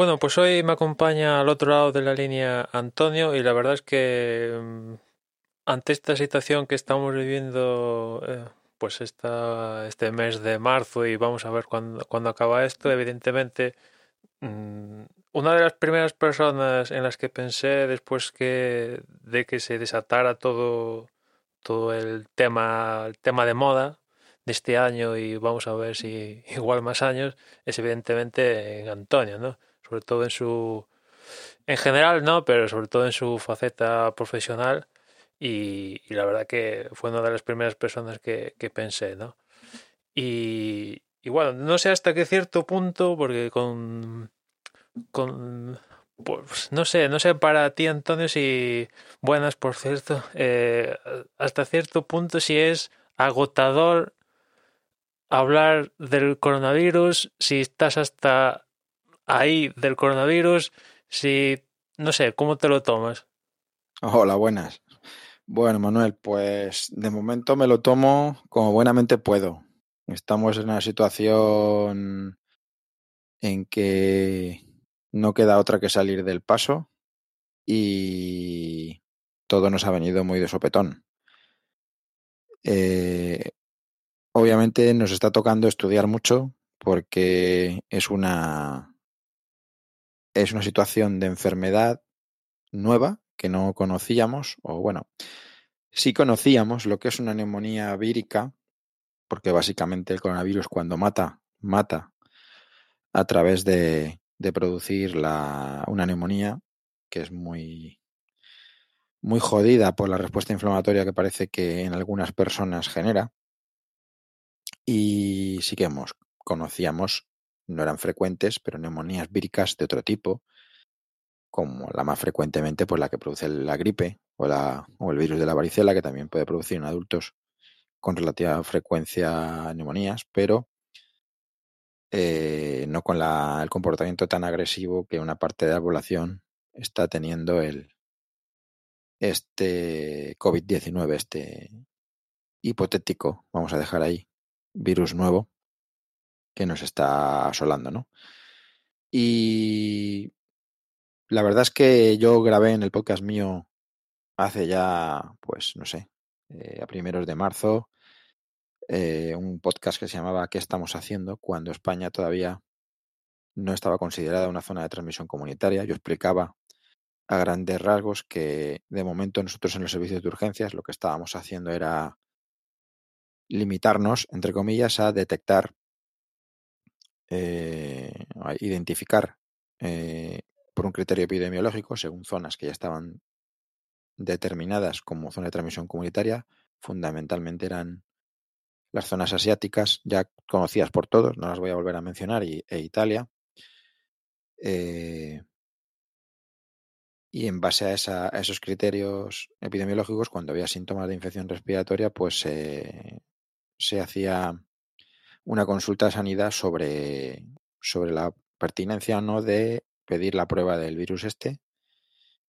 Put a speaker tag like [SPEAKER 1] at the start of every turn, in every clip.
[SPEAKER 1] Bueno, pues hoy me acompaña al otro lado de la línea Antonio y la verdad es que mm, ante esta situación que estamos viviendo eh, pues esta, este mes de marzo y vamos a ver cuándo, cuándo acaba esto, evidentemente mm, una de las primeras personas en las que pensé después que de que se desatara todo todo el tema el tema de moda de este año y vamos a ver si igual más años es evidentemente en Antonio, ¿no? Sobre todo en su en general no, pero sobre todo en su faceta profesional y, la verdad que fue una de las primeras personas que, que pensé, ¿no? Y, y bueno, no sé hasta qué cierto punto, porque con con pues no sé, no sé para ti Antonio si buenas por cierto, eh, hasta cierto punto si es agotador hablar del coronavirus, si estás hasta ahí del coronavirus, si no sé, ¿cómo te lo tomas?
[SPEAKER 2] Hola, buenas. Bueno, Manuel, pues de momento me lo tomo como buenamente puedo. Estamos en una situación en que no queda otra que salir del paso y todo nos ha venido muy de sopetón. Eh, obviamente nos está tocando estudiar mucho porque es una es una situación de enfermedad nueva que no conocíamos o bueno, sí conocíamos lo que es una neumonía vírica porque básicamente el coronavirus cuando mata mata a través de producir una neumonía que es muy, muy jodida por la respuesta inflamatoria que parece que en algunas personas genera. Y sí que hemos, conocíamos, no eran frecuentes, pero neumonías víricas de otro tipo, como la más frecuentemente pues la que produce la gripe o, la, o el virus de la varicela, que también puede producir en adultos con relativa frecuencia neumonías, pero eh, no con la, el comportamiento tan agresivo que una parte de la población está teniendo el este COVID-19, este hipotético, vamos a dejar ahí, virus nuevo que nos está asolando, ¿no? Y la verdad es que yo grabé en el podcast mío hace ya, pues, no sé, eh, a primeros de marzo, eh, un podcast que se llamaba ¿Qué estamos haciendo? cuando España todavía no estaba considerada una zona de transmisión comunitaria. Yo explicaba a grandes rasgos que de momento nosotros en los servicios de urgencias lo que estábamos haciendo era limitarnos, entre comillas, a detectar, eh, identificar eh, por un criterio epidemiológico, según zonas que ya estaban determinadas como zona de transmisión comunitaria, fundamentalmente eran las zonas asiáticas, ya conocidas por todos, no las voy a volver a mencionar, y, e Italia. Eh, y en base a, esos criterios epidemiológicos, cuando había síntomas de infección respiratoria, pues se hacía una consulta de sanidad sobre, sobre la pertinencia o no de pedir la prueba del virus este.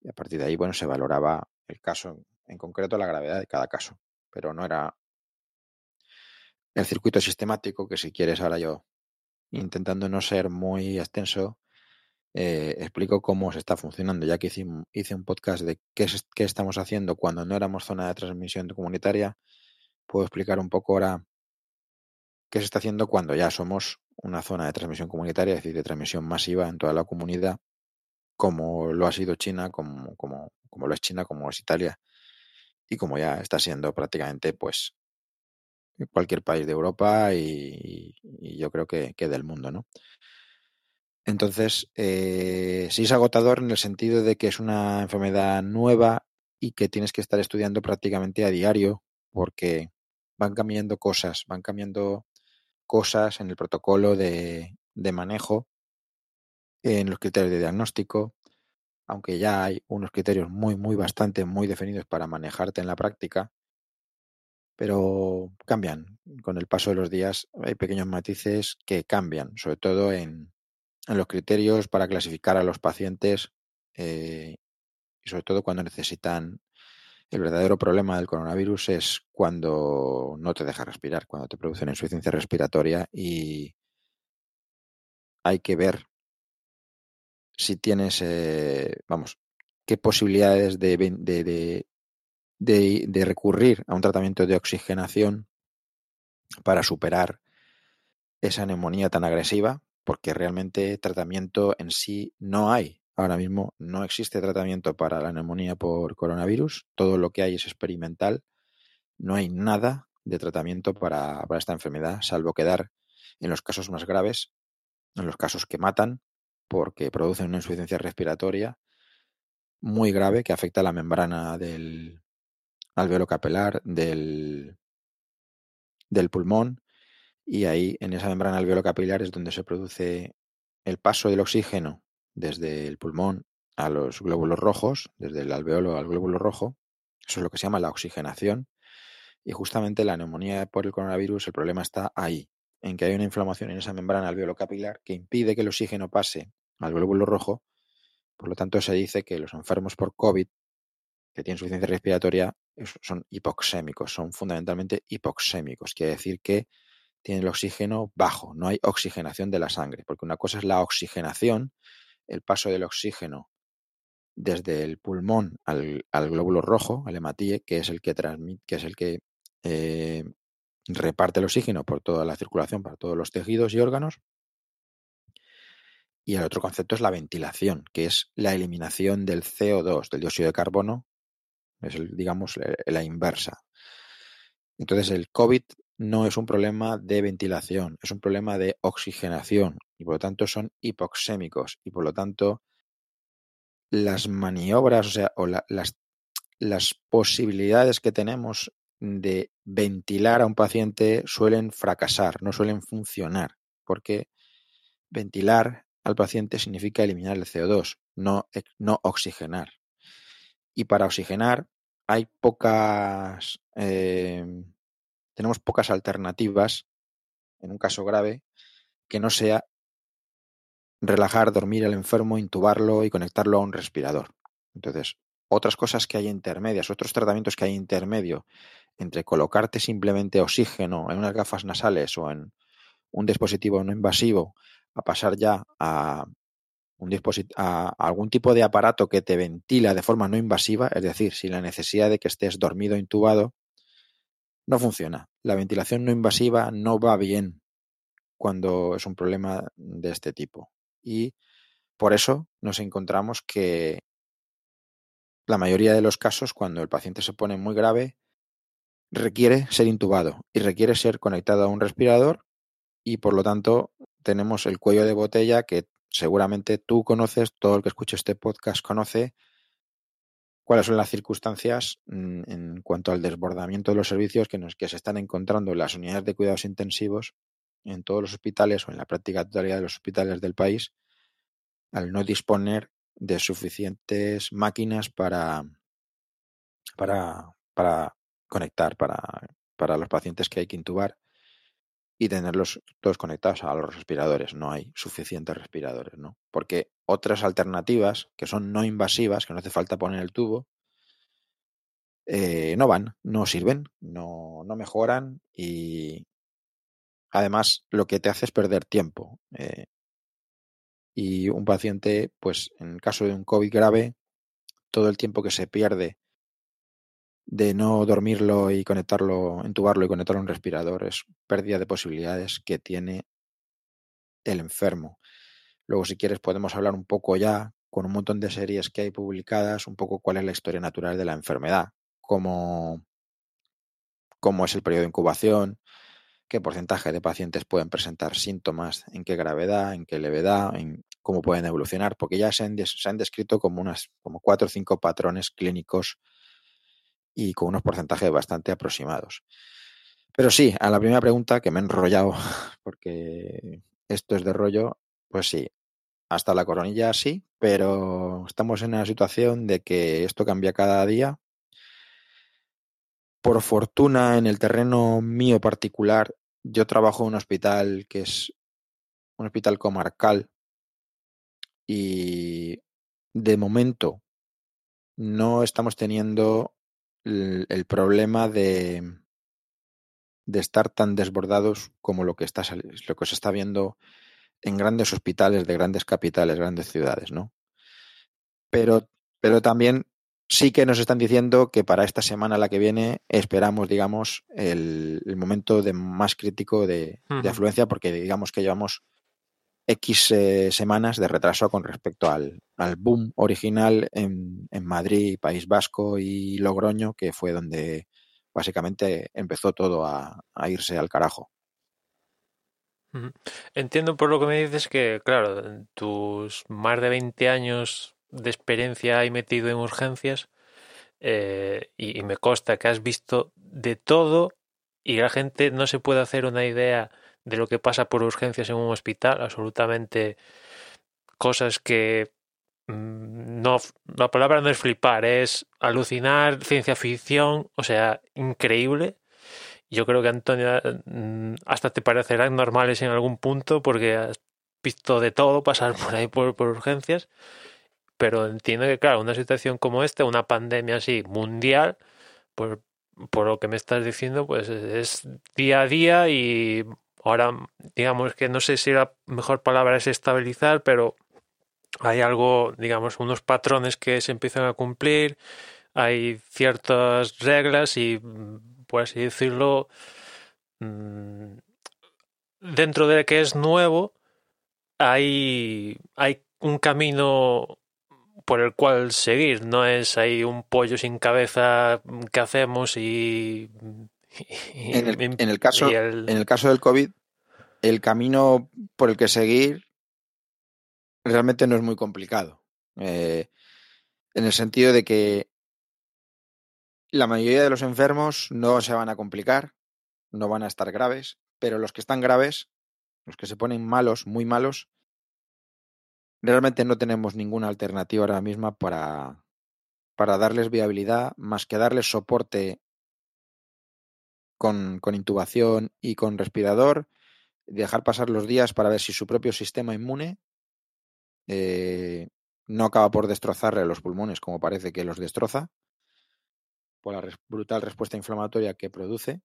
[SPEAKER 2] Y a partir de ahí, bueno, se valoraba el caso, en concreto la gravedad de cada caso. Pero no era el circuito sistemático, que si quieres ahora yo, intentando no ser muy extenso, eh, explico cómo se está funcionando, ya que hice, hice un podcast de qué, qué, estamos haciendo cuando no éramos zona de transmisión comunitaria, puedo explicar un poco ahora qué se está haciendo cuando ya somos una zona de transmisión comunitaria, es decir, de transmisión masiva en toda la comunidad, como lo ha sido China, como, como, como lo es China, como es Italia, y como ya está siendo prácticamente pues cualquier país de Europa y, yo creo que, que, del mundo, ¿no? Entonces, eh, sí es agotador en el sentido de que es una enfermedad nueva y que tienes que estar estudiando prácticamente a diario porque van cambiando cosas, van cambiando cosas en el protocolo de, de manejo, en los criterios de diagnóstico, aunque ya hay unos criterios muy, muy bastante, muy definidos para manejarte en la práctica, pero cambian. Con el paso de los días hay pequeños matices que cambian, sobre todo en, en los criterios para clasificar a los pacientes eh, y sobre todo cuando necesitan el verdadero problema del coronavirus es cuando no te deja respirar, cuando te produce una insuficiencia respiratoria y hay que ver si tienes, eh, vamos, qué posibilidades de, de, de, de, de recurrir a un tratamiento de oxigenación para superar esa neumonía tan agresiva, porque realmente tratamiento en sí no hay. Ahora mismo no existe tratamiento para la neumonía por coronavirus, todo lo que hay es experimental, no hay nada de tratamiento para, esta enfermedad, salvo quedar en los casos más graves, en los casos que matan, porque producen una insuficiencia respiratoria muy grave que afecta a la membrana del alveolo capilar, del, del pulmón, y ahí en esa membrana alveolo capilar es donde se produce el paso del oxígeno desde el pulmón a los glóbulos rojos, desde el alveolo al glóbulo rojo. Eso es lo que se llama la oxigenación. Y justamente la neumonía por el coronavirus, el problema está ahí, en que hay una inflamación en esa membrana alveolo capilar que impide que el oxígeno pase al glóbulo rojo. Por lo tanto, se dice que los enfermos por COVID que tienen suficiencia respiratoria son hipoxémicos, son fundamentalmente hipoxémicos. Quiere decir que tienen el oxígeno bajo, no hay oxigenación de la sangre, porque una cosa es la oxigenación, el paso del oxígeno desde el pulmón al, al glóbulo rojo, al hematíe, que es el que transmite, que es el que eh, reparte el oxígeno por toda la circulación, para todos los tejidos y órganos. Y el otro concepto es la ventilación, que es la eliminación del CO2, del dióxido de carbono, es digamos la inversa. Entonces el COVID no es un problema de ventilación, es un problema de oxigenación y por lo tanto son hipoxémicos y por lo tanto las maniobras, o sea, o la, las, las posibilidades que tenemos de ventilar a un paciente suelen fracasar, no suelen funcionar, porque ventilar al paciente significa eliminar el CO2, no, no oxigenar. Y para oxigenar hay pocas, eh, tenemos pocas alternativas en un caso grave que no sea relajar, dormir al enfermo, intubarlo y conectarlo a un respirador. Entonces, otras cosas que hay intermedias, otros tratamientos que hay intermedio entre colocarte simplemente oxígeno en unas gafas nasales o en un dispositivo no invasivo a pasar ya a, un a algún tipo de aparato que te ventila de forma no invasiva, es decir, sin la necesidad de que estés dormido intubado, no funciona. La ventilación no invasiva no va bien cuando es un problema de este tipo. Y por eso nos encontramos que la mayoría de los casos, cuando el paciente se pone muy grave, requiere ser intubado y requiere ser conectado a un respirador y por lo tanto tenemos el cuello de botella que seguramente tú conoces, todo el que escuche este podcast conoce cuáles son las circunstancias mm, en cuanto al desbordamiento de los servicios que, que se están encontrando en las unidades de cuidados intensivos en todos los hospitales o en la práctica totalidad de los hospitales del país al no disponer de suficientes máquinas para, para, para conectar para, para los pacientes que hay que intubar y tenerlos todos conectados a los respiradores. No hay suficientes respiradores, ¿no? Porque otras alternativas que son no invasivas, que no hace falta poner el tubo, eh, no van, no sirven, no, no, mejoran y además lo que te hace es perder tiempo. Eh, y un paciente, pues en caso de un COVID grave, todo el tiempo que se pierde de no dormirlo y conectarlo, entubarlo y conectarlo a un respirador, es pérdida de posibilidades que tiene el enfermo. Luego, si quieres, podemos hablar un poco ya, con un montón de series que hay publicadas, un poco cuál es la historia natural de la enfermedad, cómo, cómo es el periodo de incubación, qué porcentaje de pacientes pueden presentar síntomas, en qué gravedad, en qué levedad, en cómo pueden evolucionar, porque ya se han, se han descrito como unas como cuatro o cinco patrones clínicos y con unos porcentajes bastante aproximados. Pero sí, a la primera pregunta que me he enrollado, porque esto es de rollo, pues sí, hasta la coronilla sí, pero estamos en una situación de que esto cambia cada día. Por fortuna, en el terreno mío particular, yo trabajo en un hospital que es un hospital comarcal y de momento no estamos teniendo el, problema de, de estar tan desbordados como lo que, está, lo que se está viendo en grandes hospitales de grandes capitales, grandes ciudades, ¿no? Pero, pero también sí que nos están diciendo que para esta semana la que viene esperamos, digamos, el, el momento de más crítico de, de, afluencia, porque digamos que llevamos X eh, semanas de retraso con respecto al, al boom original en, en, Madrid, País Vasco y Logroño, que fue donde básicamente empezó todo a, a irse al carajo.
[SPEAKER 1] Entiendo por lo que me dices que, claro, tus más de 20 años de experiencia ahí metido en urgencias eh, y, y, me consta que has visto de todo y la gente no se puede hacer una idea de lo que pasa por urgencias en un hospital, absolutamente cosas que mm, no, la palabra no es flipar, es alucinar, ciencia ficción, o sea, increíble. Yo creo que Antonio mm, hasta te parecerán normales en algún punto porque has visto de todo pasar por ahí por, por urgencias, pero entiendo que, claro, una situación como esta, una pandemia así mundial, pues por lo que me estás diciendo, pues es día a día y Ahora, digamos que no sé si la mejor palabra es estabilizar, pero hay algo, digamos, unos patrones que se empiezan a cumplir, hay ciertas reglas y, por así decirlo, mm, dentro de que es nuevo, hay, hay un camino por el cual seguir, no es ahí un pollo sin cabeza que hacemos y
[SPEAKER 2] en el, en el caso, el... en el caso del COVID, el camino por el que seguir realmente no es muy complicado. Eh, en el sentido de que la mayoría de los enfermos no se van a complicar, no van a estar graves, pero los que están graves, los que se ponen malos, muy malos, realmente no tenemos ninguna alternativa ahora misma para, para darles viabilidad, más que darles soporte con, intubación y con respirador, dejar pasar los días para ver si su propio sistema inmune eh, no acaba por destrozarle los pulmones como parece que los destroza por la brutal respuesta inflamatoria que produce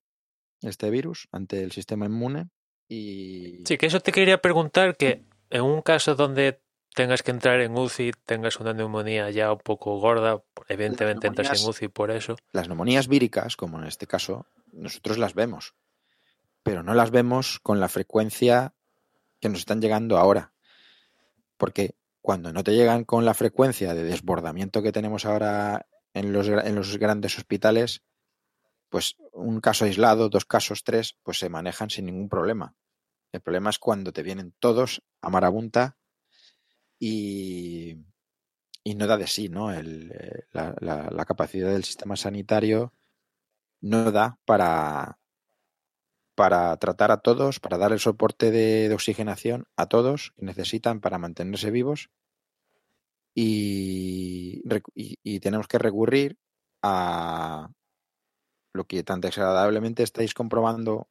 [SPEAKER 2] este virus ante el sistema inmune y
[SPEAKER 1] sí que eso te quería preguntar que en un caso donde tengas que entrar en UCI, tengas una neumonía ya un poco gorda, evidentemente entras en UCI por eso.
[SPEAKER 2] Las neumonías víricas, como en este caso, nosotros las vemos, pero no las vemos con la frecuencia que nos están llegando ahora. Porque cuando no te llegan con la frecuencia de desbordamiento que tenemos ahora en los, en los grandes hospitales, pues un caso aislado, dos casos, tres, pues se manejan sin ningún problema. El problema es cuando te vienen todos a marabunta y, no da de sí, ¿no? El, eh, la, la, la, capacidad del sistema sanitario no da para, para tratar a todos, para dar el soporte de, oxigenación a todos que necesitan para mantenerse vivos y, tenemos que recurrir a lo que tan desagradablemente estáis comprobando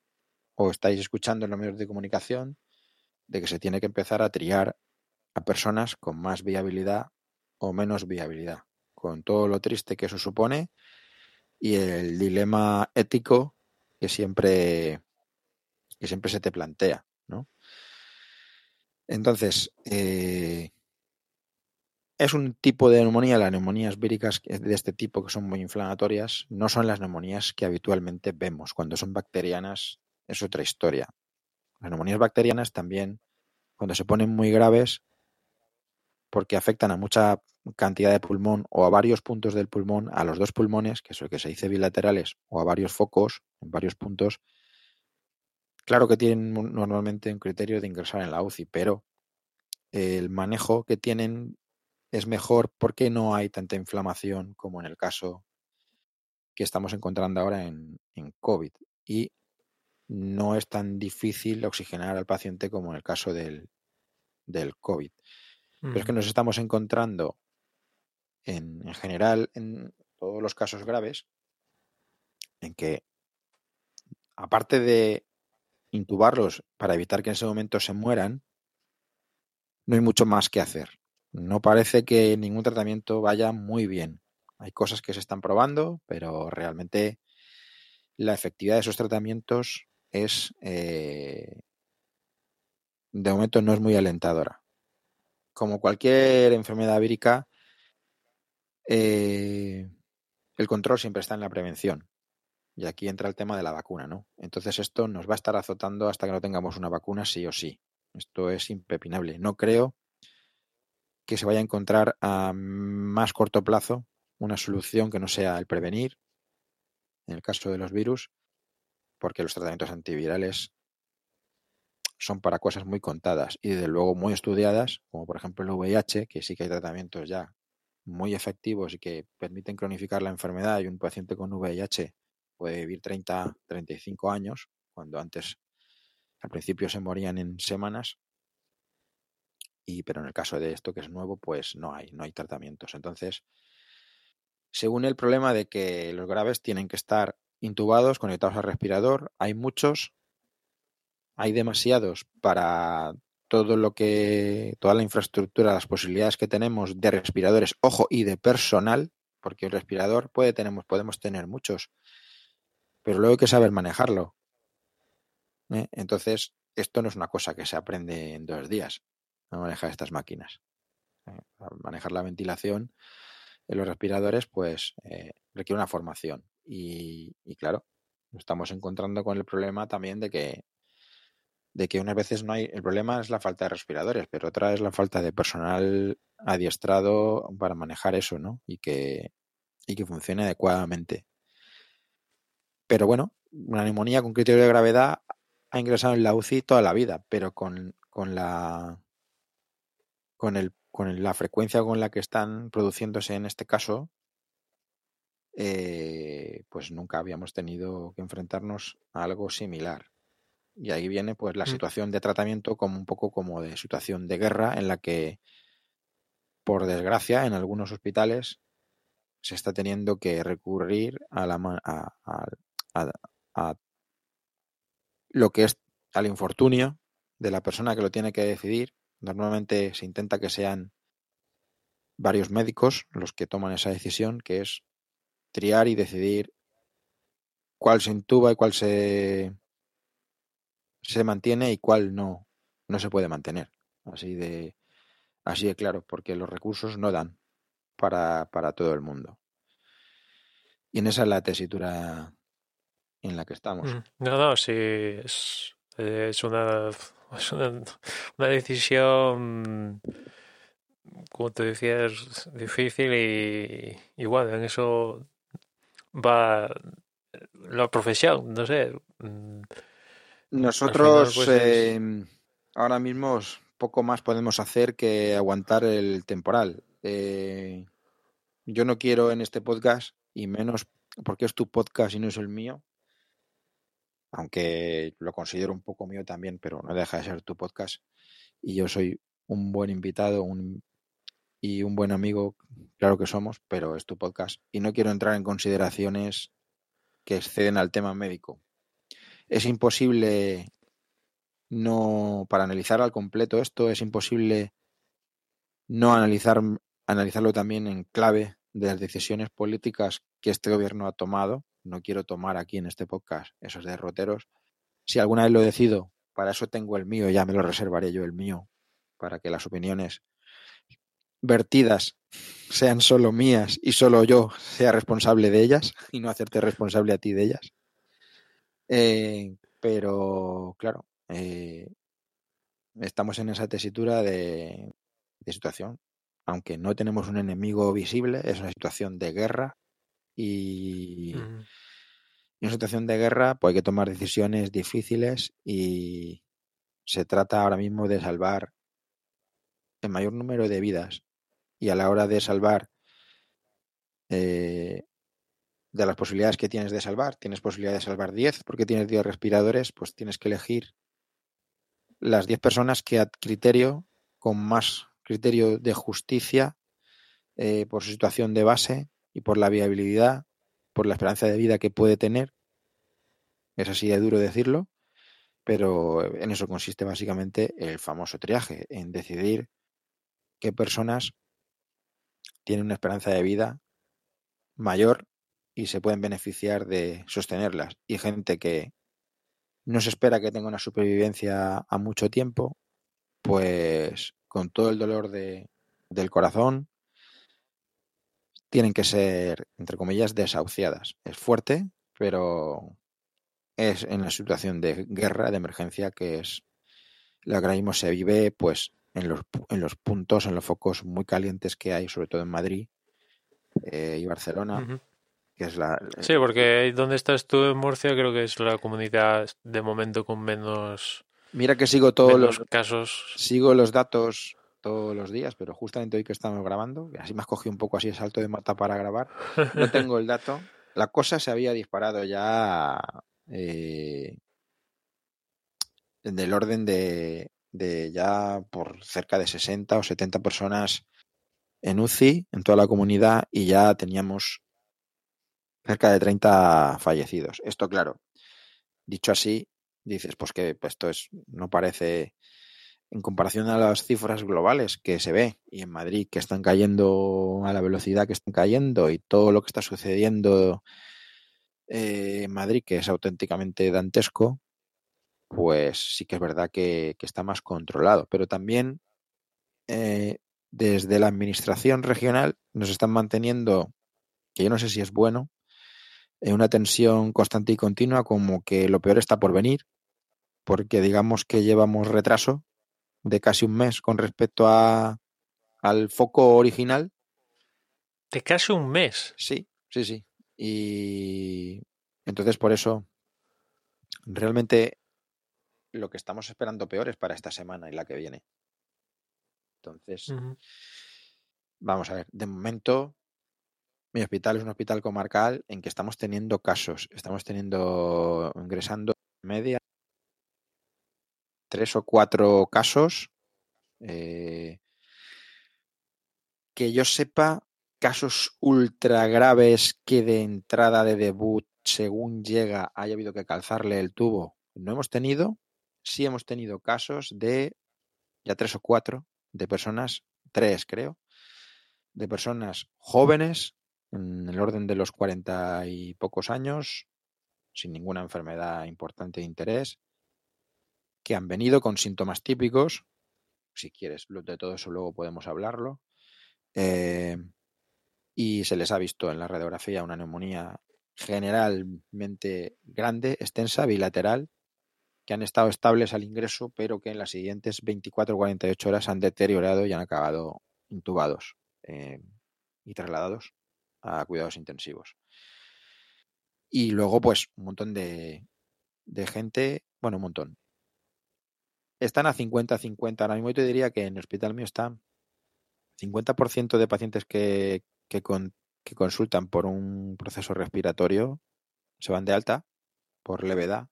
[SPEAKER 2] o estáis escuchando en los medios de comunicación, de que se tiene que empezar a triar a personas con más viabilidad o menos viabilidad, con todo lo triste que eso supone y el dilema ético que siempre que siempre se te plantea, ¿no? Entonces, eh, es un tipo de neumonía, las neumonías víricas de este tipo que son muy inflamatorias, no son las neumonías que habitualmente vemos. Cuando son bacterianas es otra historia. Las neumonías bacterianas también, cuando se ponen muy graves, porque afectan a mucha cantidad de pulmón o a varios puntos del pulmón, a los dos pulmones, que es lo que se dice bilaterales, o a varios focos en varios puntos, Claro que tienen normalmente un criterio de ingresar en la UCI, pero el manejo que tienen es mejor porque no hay tanta inflamación como en el caso que estamos encontrando ahora en, en COVID. Y no es tan difícil oxigenar al paciente como en el caso del, del COVID. Mm. Pero es que nos estamos encontrando en, en general en todos los casos graves en que aparte de intubarlos para evitar que en ese momento se mueran, no hay mucho más que hacer. No parece que ningún tratamiento vaya muy bien. Hay cosas que se están probando, pero realmente la efectividad de esos tratamientos es eh, de momento no es muy alentadora. Como cualquier enfermedad vírica, eh, el control siempre está en la prevención. Y aquí entra el tema de la vacuna, ¿no? Entonces esto nos va a estar azotando hasta que no tengamos una vacuna, sí o sí. Esto es impepinable. No creo que se vaya a encontrar a más corto plazo una solución que no sea el prevenir, en el caso de los virus, porque los tratamientos antivirales son para cosas muy contadas y desde luego muy estudiadas, como por ejemplo el VIH, que sí que hay tratamientos ya muy efectivos y que permiten cronificar la enfermedad y un paciente con VIH puede vivir 30, 35 años, cuando antes al principio se morían en semanas. Y, pero en el caso de esto que es nuevo, pues no hay, no hay tratamientos. Entonces, según el problema de que los graves tienen que estar intubados, conectados al respirador, hay muchos, hay demasiados para todo lo que, toda la infraestructura, las posibilidades que tenemos de respiradores, ojo, y de personal, porque el respirador puede tenemos, podemos tener muchos, pero luego hay que saber manejarlo. ¿eh? Entonces, esto no es una cosa que se aprende en dos días, manejar estas máquinas. ¿eh? manejar la ventilación en los respiradores, pues eh, requiere una formación. Y, y, claro, estamos encontrando con el problema también de que de que unas veces no hay, el problema es la falta de respiradores, pero otra es la falta de personal adiestrado para manejar eso, ¿no? Y que, y que funcione adecuadamente. Pero bueno, una neumonía con criterio de gravedad ha ingresado en la UCI toda la vida, pero con, con la con el con la frecuencia con la que están produciéndose en este caso, eh, pues nunca habíamos tenido que enfrentarnos a algo similar. Y ahí viene pues la
[SPEAKER 1] Mm.
[SPEAKER 2] situación de tratamiento como un poco como de situación de guerra en la que, por desgracia, en algunos hospitales se está teniendo que recurrir a la a- a lo que es al infortunio de la persona que lo tiene que decidir. Normalmente se intenta que sean varios médicos los que toman esa decisión, que es triar y decidir cuál se intuba y cuál se se mantiene y cuál no, no se puede mantener. Así de, así de claro, porque los recursos no dan para, para todo el mundo. Y en esa es la tesitura en la que estamos.
[SPEAKER 1] Mm. No, no, sí, es, es una, es una, una decisión, como te decía, es difícil y igual, en eso va la profesión, no sé.
[SPEAKER 2] Nosotros
[SPEAKER 1] pues, es-
[SPEAKER 2] eh, ahora mismo poco más podemos hacer que aguantar el temporal. Eh, yo no quiero en este podcast, y menos porque es tu podcast y no es el mío, aunque lo considero un poco mío también, pero no deja de ser tu podcast. Y yo soy un buen invitado un, y un buen amigo, claro que somos, pero es tu podcast. Y no quiero entrar en consideraciones que exceden al tema médico. Es imposible no, para analizar al completo esto, es imposible no analizar, analizarlo también en clave de las decisiones políticas que este gobierno ha tomado. No quiero tomar aquí en este podcast esos derroteros. Si alguna vez lo decido, para eso tengo el mío, ya me lo reservaré yo el mío, para que las opiniones vertidas sean solo mías y solo yo sea responsable de ellas y no hacerte responsable a ti de ellas. Eh, pero, claro, eh, estamos en esa tesitura de, de situación. Aunque no tenemos un enemigo visible, es una situación de guerra y en una situación de guerra pues hay que tomar decisiones difíciles y se trata ahora mismo de salvar el mayor número de vidas y a la hora de salvar eh, de las posibilidades que tienes de salvar, tienes posibilidad de salvar 10 porque tienes 10 respiradores, pues tienes que elegir las 10 personas que a criterio, con más criterio de justicia, eh, por su situación de base y por la viabilidad, por la esperanza de vida que puede tener, es así de duro decirlo, pero en eso consiste básicamente el famoso triaje, en decidir qué personas tienen una esperanza de vida mayor y se pueden beneficiar de sostenerlas. Y gente que no se espera que tenga una supervivencia a mucho tiempo pues con todo el dolor de, del corazón, tienen que ser, entre comillas, desahuciadas. Es fuerte, pero es en la situación de guerra, de emergencia, que es lo que ahora mismo se vive, pues, en los, en los puntos, en los focos muy calientes que hay, sobre todo en Madrid eh, y Barcelona. Que es la,
[SPEAKER 1] Sí, porque ahí donde estás tú en Murcia creo que es la comunidad de momento con menos,
[SPEAKER 2] Mira que sigo todos los,
[SPEAKER 1] casos.
[SPEAKER 2] sigo los datos todos los días, pero justamente hoy que estamos grabando, así me has cogido un poco así el salto de mata para grabar, no tengo el dato. La cosa se había disparado ya eh, del orden de, de ya por cerca de 60 o 70 personas en UCI en toda la comunidad y ya teníamos cerca de 30 fallecidos. Esto, claro, dicho así, dices, pues que pues esto es, no parece, en comparación a las cifras globales que se ve, y en Madrid que están cayendo a la velocidad que están cayendo, y todo lo que está sucediendo eh, en Madrid, que es auténticamente dantesco, pues sí que es verdad que, que está más controlado. Pero también eh, desde la administración regional nos están manteniendo, que yo no sé si es bueno, en una tensión constante y continua, como que lo peor está por venir, porque digamos que llevamos retraso de casi un mes con respecto a, al foco original.
[SPEAKER 1] De casi un mes.
[SPEAKER 2] Sí, sí, sí. Y entonces por eso realmente lo que estamos esperando peor es para esta semana y la que viene. Entonces, vamos a ver, de momento mi hospital es un hospital comarcal en que estamos teniendo casos, estamos teniendo ingresando en media tres o cuatro casos eh, que yo sepa casos ultra graves que de entrada de debut según llega haya habido que calzarle el tubo no hemos tenido. Sí hemos tenido casos de ya tres o cuatro de personas tres creo de personas jóvenes en el orden de los cuarenta y pocos años sin ninguna enfermedad importante de interés que han venido con síntomas típicos. Si quieres, de todo eso luego podemos hablarlo. Eh, y se les ha visto en la radiografía una neumonía generalmente grande, extensa, bilateral, que han estado estables al ingreso, pero que en las siguientes 24 o 48 horas han deteriorado y han acabado intubados eh, y trasladados a cuidados intensivos. Y luego, pues, un montón de, de gente, bueno, un montón, están a 50-50. Ahora mismo yo te diría que en el hospital mío está 50% de pacientes que, que, con- que consultan por un proceso respiratorio se van de alta por levedad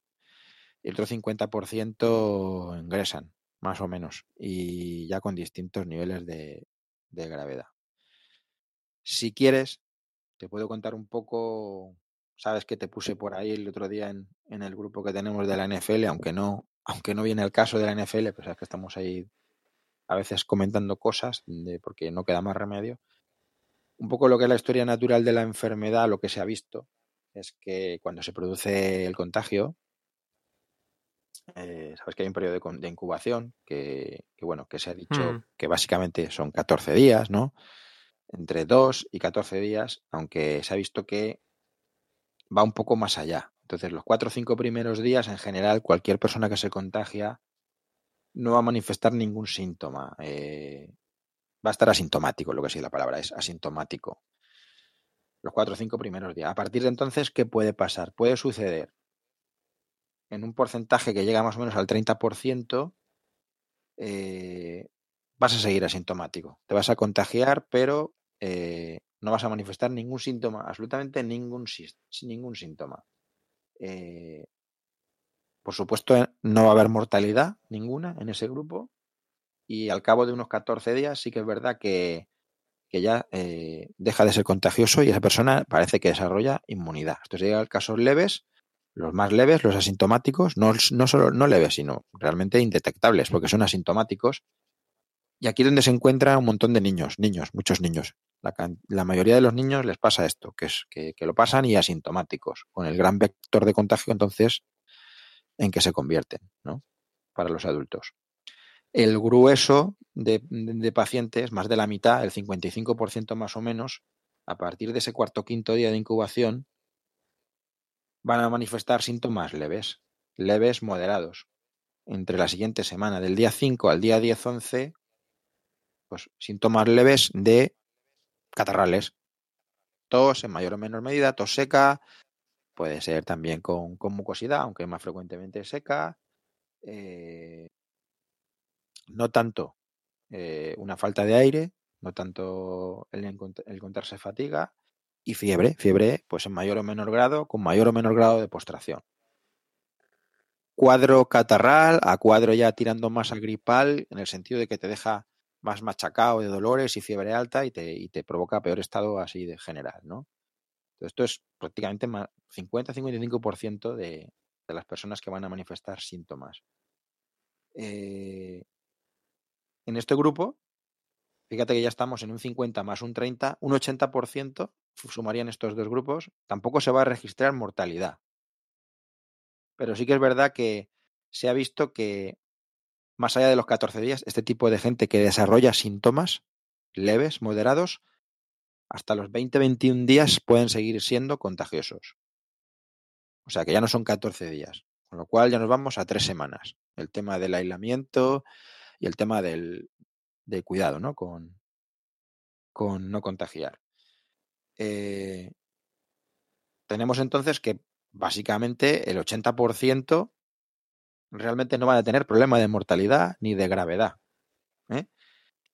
[SPEAKER 2] y el otro 50% ingresan, más o menos, y ya con distintos niveles de gravedad. Si quieres, te puedo contar un poco, sabes que te puse por ahí el otro día en, en el grupo que tenemos de la NFL, aunque no, aunque no viene el caso de la NFL, pues es que estamos ahí a veces comentando cosas de, porque no queda más remedio. Un poco lo que es la historia natural de la enfermedad, lo que se ha visto es que cuando se produce el contagio, eh, sabes que hay un periodo de, de incubación que, que, bueno, que se ha dicho
[SPEAKER 1] Mm.
[SPEAKER 2] que básicamente son 14 días, ¿no? Entre 2 y 14 días, aunque se ha visto que va un poco más allá. Entonces, los cuatro o cinco primeros días, en general, cualquier persona que se contagia no va a manifestar ningún síntoma. eh, va a estar asintomático, lo que sí la palabra es asintomático. Los cuatro o cinco primeros días. A partir de entonces, ¿qué puede pasar? Puede suceder en un porcentaje que llega más o menos al 30%, eh, vas a seguir asintomático. Te vas a contagiar, pero eh, no vas a manifestar ningún síntoma, absolutamente ningún, ningún síntoma. Eh, por supuesto, eh, no va a haber mortalidad ninguna en ese grupo y al cabo de unos 14 días sí que es verdad que, que ya deja de ser contagioso y esa persona parece que desarrolla inmunidad. Esto llega a casos leves, los más leves, los asintomáticos, no, no solo no leves, sino realmente indetectables, porque son asintomáticos. Y aquí es donde se encuentra un montón de niños, niños, muchos niños. La, mayoría de los niños les pasa esto, que es que, lo pasan y asintomáticos, con el gran vector de contagio entonces en que se convierten, ¿no? Para los adultos. el grueso de, de pacientes, más de la mitad, el 55% más o menos, a partir de ese cuarto o quinto día de incubación, van a manifestar síntomas leves, leves moderados. Entre la siguiente semana, del día 5 al día 10-11, pues síntomas leves de catarrales. Tos en mayor o menor medida, tos seca, puede ser también con, mucosidad, aunque más frecuentemente seca. Eh, no tanto eh, una falta de aire, no tanto el, el encontrarse fatiga y fiebre, fiebre pues en mayor o menor grado, con mayor o menor grado de postración. Cuadro catarral a cuadro ya tirando más a gripal, en el sentido de que te deja más machacado de dolores y fiebre alta y te, y te provoca peor estado así de general, ¿no? Entonces, esto es prácticamente 50-55% de, de las personas que van a manifestar síntomas. Eh, en este grupo, fíjate que ya estamos en un 50 más un 30, un 80% sumarían estos dos grupos, tampoco se va a registrar mortalidad. Pero sí que es verdad que se ha visto que más allá de los 14 días, este tipo de gente que desarrolla síntomas leves, moderados, hasta los 20-21 días pueden seguir siendo contagiosos. O sea que ya no son 14 días, con lo cual ya nos vamos a tres semanas. El tema del aislamiento y el tema del, cuidado, ¿no? Con, con no contagiar. Eh, tenemos entonces que básicamente el 80% realmente no van a tener problema de mortalidad ni de gravedad. ¿eh?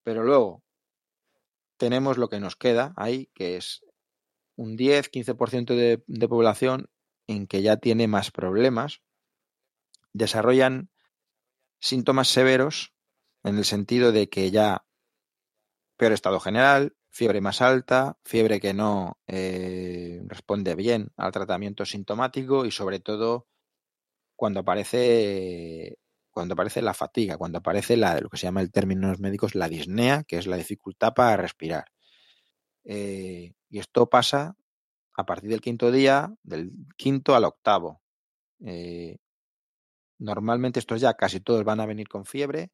[SPEAKER 2] Pero luego tenemos lo que nos queda ahí, que es un 10-15% de, de población en que ya tiene más problemas, desarrollan síntomas severos en el sentido de que ya peor estado general, fiebre más alta, fiebre que no eh, responde bien al tratamiento sintomático y sobre todo cuando aparece cuando aparece la fatiga, cuando aparece la, lo que se llama el término en los médicos la disnea, que es la dificultad para respirar. Eh, y esto pasa a partir del quinto día, del quinto al octavo. Eh, normalmente estos ya casi todos van a venir con fiebre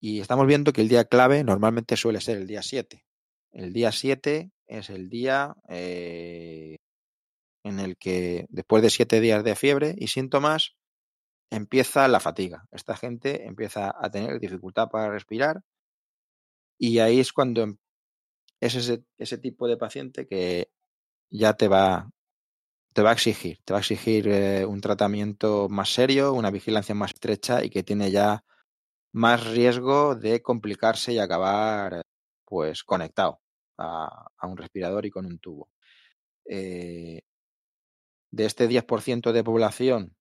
[SPEAKER 2] y estamos viendo que el día clave normalmente suele ser el día 7. El día 7 es el día eh, en el que después de siete días de fiebre y síntomas empieza la fatiga. Esta gente empieza a tener dificultad para respirar y ahí es cuando em, es ese, ese tipo de paciente que ya te va, te va a exigir, te va a exigir eh, un tratamiento más serio, una vigilancia más estrecha y que tiene ya más riesgo de complicarse y acabar pues conectado a, a un respirador y con un tubo. Eh, de este 10% de población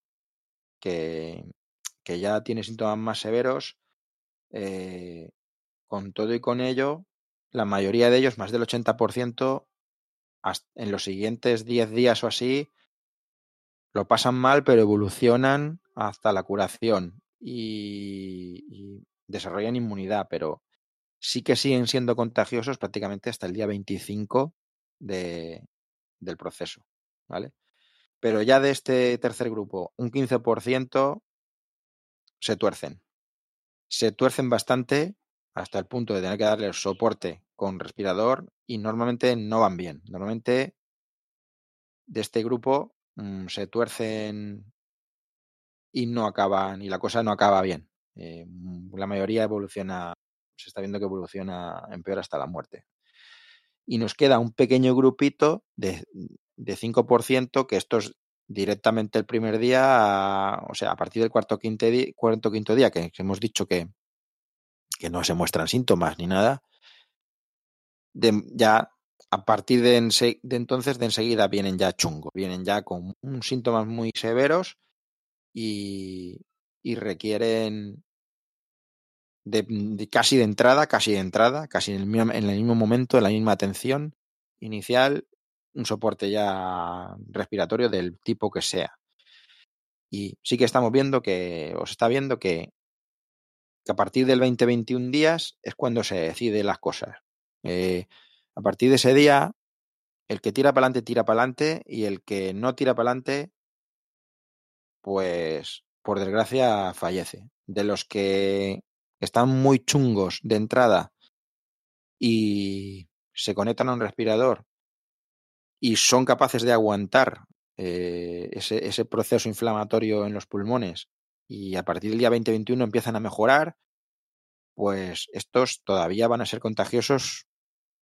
[SPEAKER 2] que, ya tiene síntomas más severos, eh, con todo y con ello, la mayoría de ellos, más del 80%, en los siguientes 10 días o así, lo pasan mal, pero evolucionan hasta la curación y, y desarrollan inmunidad, pero sí que siguen siendo contagiosos prácticamente hasta el día 25 de, del proceso, ¿vale? Pero ya de este tercer grupo, un 15% se tuercen. Se tuercen bastante hasta el punto de tener que darle soporte con respirador y normalmente no van bien. Normalmente de este grupo mmm, se tuercen y no acaban, y la cosa no acaba bien. Eh, la mayoría evoluciona, se está viendo que evoluciona en peor hasta la muerte. Y nos queda un pequeño grupito de, de 5% que estos directamente el primer día, o sea, a partir del cuarto quinto, cuarto, quinto día, que, hemos dicho que, que, no se muestran síntomas ni nada, ya a partir de, entonces de enseguida vienen ya chungos, vienen ya con síntomas muy severos y, y requieren de, de, casi de entrada, casi de entrada, casi en el, mismo, en el mismo momento, en la misma atención inicial, un soporte ya respiratorio del tipo que sea. Y sí que estamos viendo que, os está viendo que, que a partir del 20-21 días es cuando se decide las cosas. Eh, a partir de ese día, el que tira para adelante, tira para adelante, y el que no tira para adelante, pues por desgracia fallece. De los que están muy chungos de entrada y se conectan a un respirador y son capaces de aguantar eh, ese, proceso inflamatorio en los pulmones y a partir del día 2021 empiezan a mejorar, pues estos todavía van a ser contagiosos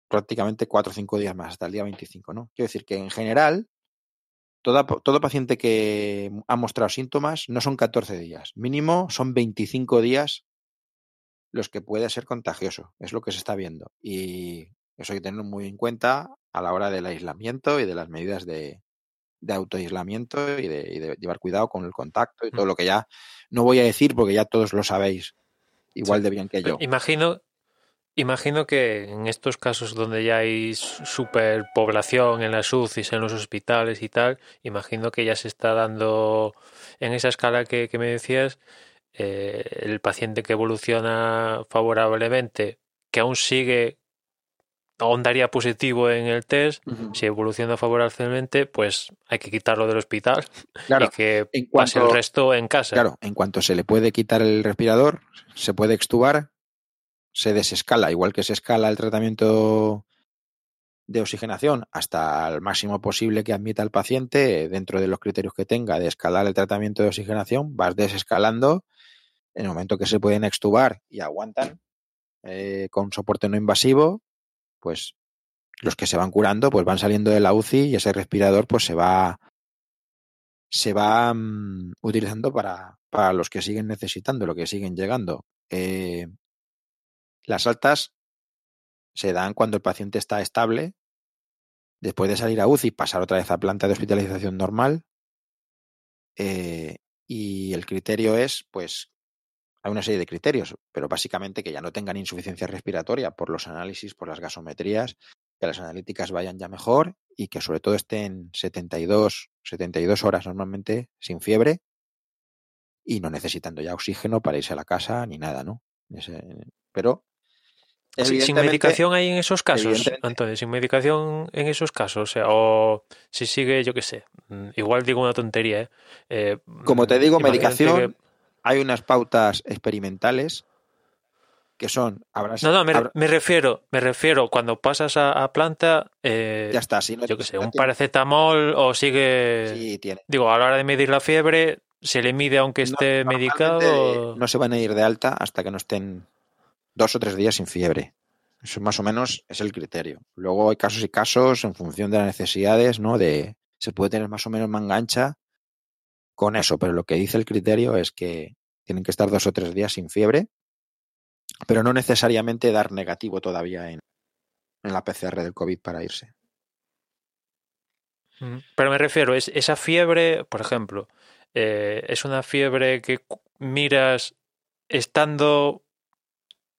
[SPEAKER 2] prácticamente cuatro o cinco días más, hasta el día 25, ¿no? Quiero decir que en general, todo paciente que ha mostrado síntomas no son 14 días, mínimo son 25 días los que puede ser contagioso, es lo que se está viendo. Y eso hay que tenerlo muy en cuenta a la hora del aislamiento y de las medidas de, de autoaislamiento y de, y de, llevar cuidado con el contacto y todo lo que ya no voy a decir porque ya todos lo sabéis igual sí. de bien que yo.
[SPEAKER 1] Imagino, imagino que en estos casos donde ya hay superpoblación en las UCIs, en los hospitales y tal, imagino que ya se está dando en esa escala que, que me decías, eh, el paciente que evoluciona favorablemente, que aún sigue aún daría positivo en el test, uh -huh. si evoluciona favorablemente, pues hay que quitarlo del hospital
[SPEAKER 2] claro,
[SPEAKER 1] y que en cuanto, pase el resto en casa.
[SPEAKER 2] Claro, en cuanto se le puede quitar el respirador, se puede extubar, se desescala, igual que se escala el tratamiento de oxigenación hasta el máximo posible que admita el paciente dentro de los criterios que tenga de escalar el tratamiento de oxigenación, vas desescalando en el momento que se pueden extubar y aguantan eh, con soporte no invasivo, pues los que se van curando pues van saliendo de la UCI y ese respirador pues se va se va um, utilizando para, para los que siguen necesitando, lo que siguen llegando. Eh, las altas se dan cuando el paciente está estable, después de salir a UCI, pasar otra vez a planta de hospitalización normal. Eh, y el criterio es, pues, hay una serie de criterios, pero básicamente que ya no tengan insuficiencia respiratoria por los análisis, por las gasometrías, que las analíticas vayan ya mejor y que sobre todo estén 72, 72 horas normalmente sin fiebre y no necesitando ya oxígeno para irse a la casa ni nada, ¿no? pero
[SPEAKER 1] sin medicación hay en esos casos, Antonio, sin medicación en esos casos, o sea, o si sigue, yo qué sé, mm, igual digo una tontería, ¿eh? eh
[SPEAKER 2] Como te digo, medicación. Hay unas pautas experimentales que son
[SPEAKER 1] habrás, no no me, habrá... me, refiero me refiero cuando pasas a, a planta eh,
[SPEAKER 2] ya está si
[SPEAKER 1] no, yo qué sé un paracetamol o sigue
[SPEAKER 2] sí, tiene.
[SPEAKER 1] digo a la hora de medir la fiebre se le mide aunque esté
[SPEAKER 2] no,
[SPEAKER 1] medicado
[SPEAKER 2] no se van a ir de alta hasta que no estén dos o tres días sin fiebre. Eso más o menos es el criterio. Luego hay casos y casos en función de las necesidades no de se puede tener más o menos manga ancha con eso pero lo que dice el criterio es que tienen que estar dos o tres días sin fiebre pero no necesariamente dar negativo todavía en, en la PCR del COVID para irse.
[SPEAKER 1] Pero me refiero, es esa fiebre, por ejemplo, eh, es una fiebre que miras estando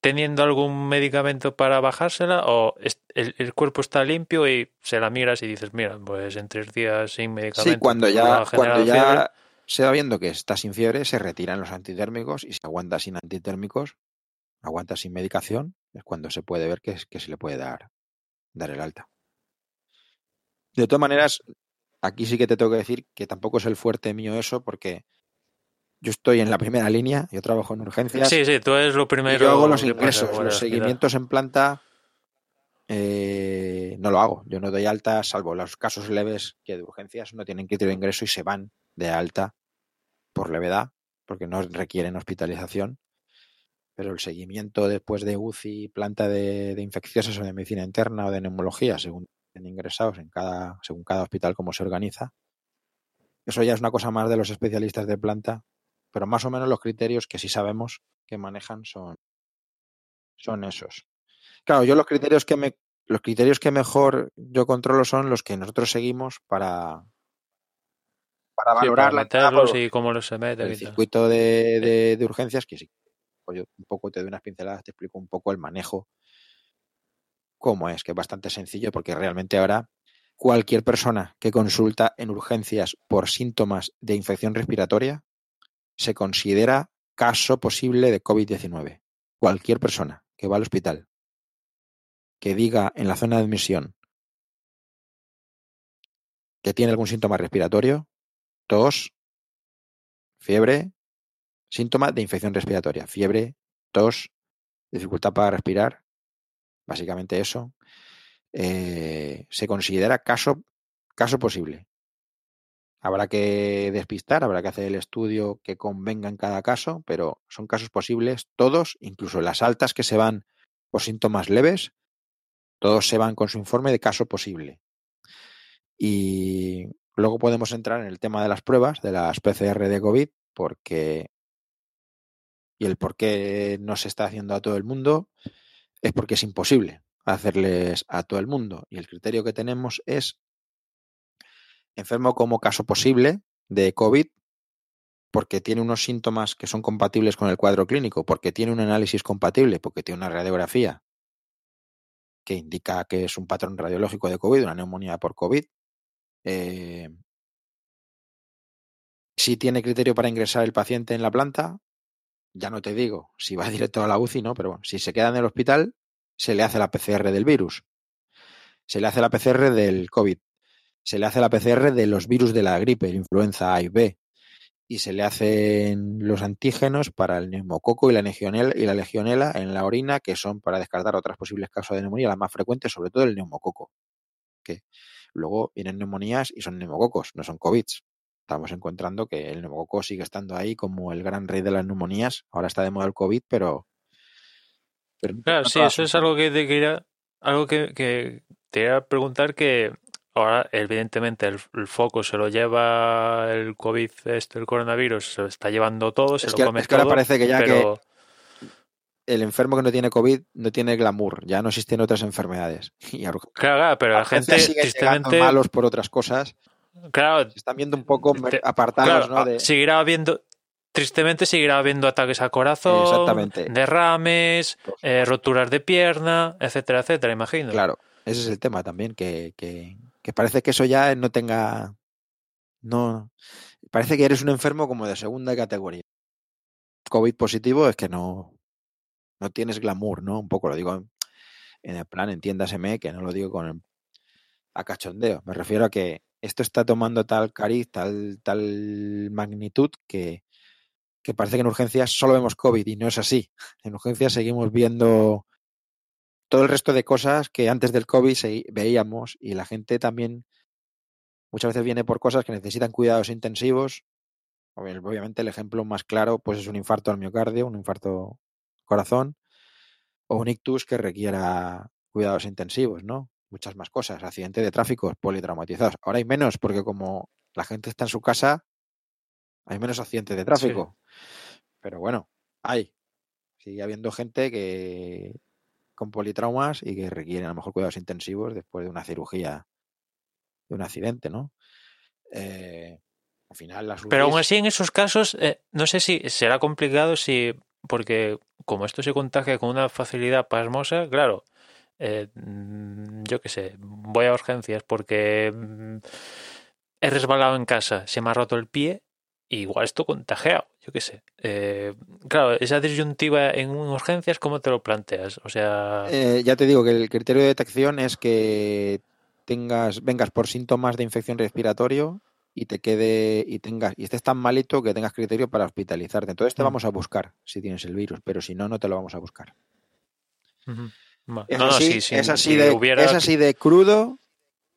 [SPEAKER 1] teniendo algún medicamento para bajársela o el, el, cuerpo está limpio y se la miras y dices, mira, pues en tres días sin medicamento.
[SPEAKER 2] Sí, cuando ya, cuando ya se va viendo que está sin fiebre, se retiran los antitérmicos y se aguanta sin antitérmicos, aguanta sin medicación, es cuando se puede ver que, que se le puede dar, dar el alta. De todas maneras, aquí sí que te tengo que decir que tampoco es el fuerte mío eso, porque yo estoy en la primera línea, yo trabajo en urgencias.
[SPEAKER 1] Sí, sí, tú eres lo primero.
[SPEAKER 2] yo hago los ingresos, los seguimientos en planta eh, no lo hago. Yo no doy alta, salvo los casos leves que de urgencias no tienen que ir de ingreso y se van de alta por levedad, porque no requieren hospitalización pero el seguimiento después de UCI, planta de, infecciosas o de medicina interna o de neumología, según ingresados en cada, según cada hospital cómo se organiza, eso ya es una cosa más de los especialistas de planta, pero más o menos los criterios que sí sabemos que manejan son, son esos. Claro, yo los criterios que me los criterios que mejor yo controlo son los que nosotros seguimos para para valorar
[SPEAKER 1] sí, para la y cómo los se mete
[SPEAKER 2] el circuito de, de, de urgencias que sí. Pues yo un poco te doy unas pinceladas, te explico un poco el manejo, cómo es, que es bastante sencillo, porque realmente ahora cualquier persona que consulta en urgencias por síntomas de infección respiratoria se considera caso posible de COVID-19. Cualquier persona que va al hospital que diga en la zona de admisión que tiene algún síntoma respiratorio, tos, fiebre, Síntoma de infección respiratoria, fiebre, tos, dificultad para respirar, básicamente eso, eh, se considera caso, caso posible. Habrá que despistar, habrá que hacer el estudio que convenga en cada caso, pero son casos posibles todos, incluso las altas que se van por síntomas leves, todos se van con su informe de caso posible. Y luego podemos entrar en el tema de las pruebas, de las PCR de COVID, porque y el por qué no se está haciendo a todo el mundo es porque es imposible hacerles a todo el mundo. Y el criterio que tenemos es enfermo como caso posible de COVID porque tiene unos síntomas que son compatibles con el cuadro clínico, porque tiene un análisis compatible, porque tiene una radiografía que indica que es un patrón radiológico de COVID, una neumonía por COVID. Eh, si tiene criterio para ingresar el paciente en la planta, ya no te digo si va directo a la UCI, ¿no? Pero bueno, si se queda en el hospital, se le hace la PCR del virus. Se le hace la PCR del COVID. Se le hace la PCR de los virus de la gripe, influenza A y B. Y se le hacen los antígenos para el neumococo y la, legionela, y la legionela en la orina, que son para descartar otras posibles causas de neumonía, las más frecuentes, sobre todo el neumococo. Luego vienen neumonías y son neumococos, no son COVID estamos encontrando que el neumococo sigue estando ahí como el gran rey de las neumonías. Ahora está de moda el COVID, pero.
[SPEAKER 1] claro, sí, eso es algo que te quería, algo que, te quería preguntar que ahora, evidentemente, el, foco se lo lleva el COVID, este, el coronavirus, se lo está llevando todo, se lo come es que
[SPEAKER 2] ahora parece que ya que el enfermo que no tiene COVID no tiene glamour, ya no existen otras enfermedades.
[SPEAKER 1] claro, claro, pero la, gente,
[SPEAKER 2] sigue tristemente malos por otras cosas
[SPEAKER 1] Claro.
[SPEAKER 2] Se están viendo un poco apartados, ¿no?
[SPEAKER 1] De... Seguirá habiendo. Tristemente seguirá habiendo ataques al corazón, derrames, eh, roturas de pierna, etcétera, etcétera, imagino.
[SPEAKER 2] Claro, ese es el tema también, que, que, que parece que eso ya no tenga. No. Parece que eres un enfermo como de segunda categoría. COVID positivo es que no, no tienes glamour, ¿no? Un poco lo digo en el plan, entiéndaseme, que no lo digo con a cachondeo. Me refiero a que esto está tomando tal cariz, tal, tal magnitud que, que parece que en urgencias solo vemos COVID y no es así. En urgencias seguimos viendo todo el resto de cosas que antes del COVID veíamos y la gente también muchas veces viene por cosas que necesitan cuidados intensivos. Obviamente el ejemplo más claro pues es un infarto al miocardio, un infarto corazón o un ictus que requiera cuidados intensivos, ¿no? muchas más cosas, accidentes de tráfico, politraumatizados. Ahora hay menos porque como la gente está en su casa, hay menos accidentes de tráfico. Pero bueno, hay. Sigue habiendo gente que con politraumas y que requieren a lo mejor cuidados intensivos después de una cirugía, de un accidente, ¿no? Eh, al final las
[SPEAKER 1] Pero aún así en esos casos, eh, no sé si será complicado si, porque como esto se contagia con una facilidad pasmosa, claro, eh, mm, yo qué sé, voy a urgencias porque mm, he resbalado en casa, se me ha roto el pie, igual esto contagiado, yo qué sé. Eh, claro, esa disyuntiva en urgencias, ¿cómo te lo planteas? O sea...
[SPEAKER 2] Eh, ya te digo que el criterio de detección es que tengas, vengas por síntomas de infección respiratorio y te quede y tengas y estés tan malito que tengas criterio para hospitalizarte. Entonces te mm. vamos a buscar si tienes el virus, pero si no, no te lo vamos a buscar. Es, así, de, crudo,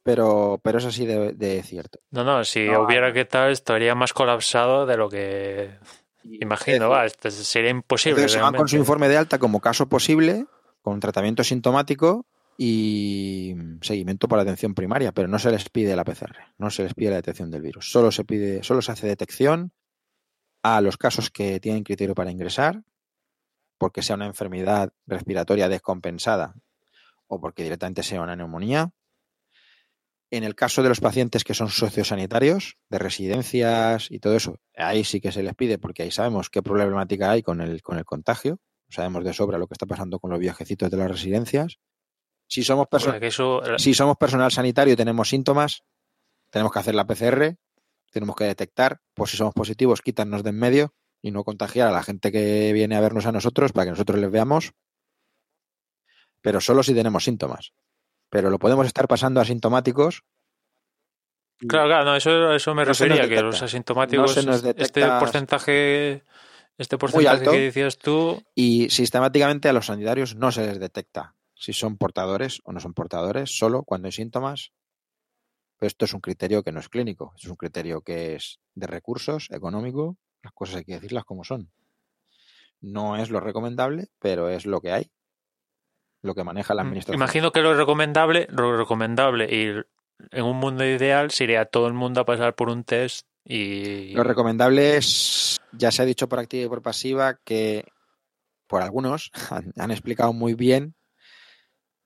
[SPEAKER 2] pero, pero es así de, cierto.
[SPEAKER 1] No, no, si hubiera que tal, estaría más colapsado de lo que imagino. va, sería imposible.
[SPEAKER 2] se van con su informe de alta como caso posible, con tratamiento sintomático y seguimiento para atención primaria, pero no se les pide la PCR, no se les pide la detección del virus. Solo se pide, solo se hace detección a los casos que tienen criterio para ingresar porque sea una enfermedad respiratoria descompensada o porque directamente sea una neumonía. En el caso de los pacientes que son sociosanitarios, de residencias y todo eso, ahí sí que se les pide porque ahí sabemos qué problemática hay con el, con el contagio. Sabemos de sobra lo que está pasando con los viajecitos de las residencias. Si somos, si somos personal sanitario y tenemos síntomas, tenemos que hacer la PCR, tenemos que detectar, pues si somos positivos, quitarnos de en medio y no contagiar a la gente que viene a vernos a nosotros para que nosotros les veamos, pero solo si tenemos síntomas. Pero lo podemos estar pasando asintomáticos.
[SPEAKER 1] Claro, claro, no, eso, eso me refería, que los asintomáticos, este porcentaje este porcentaje que decías tú.
[SPEAKER 2] Y sistemáticamente a los sanitarios no se les detecta si son portadores o no son portadores, solo cuando hay síntomas. Pero esto es un criterio que no es clínico, es un criterio que es de recursos, económico, las cosas hay que decirlas como son. No es lo recomendable, pero es lo que hay, lo que maneja la mm, administración.
[SPEAKER 1] Imagino que lo recomendable, lo recomendable y en un mundo ideal sería todo el mundo a pasar por un test y...
[SPEAKER 2] Lo recomendable es, ya se ha dicho por activa y por pasiva, que por algunos han explicado muy bien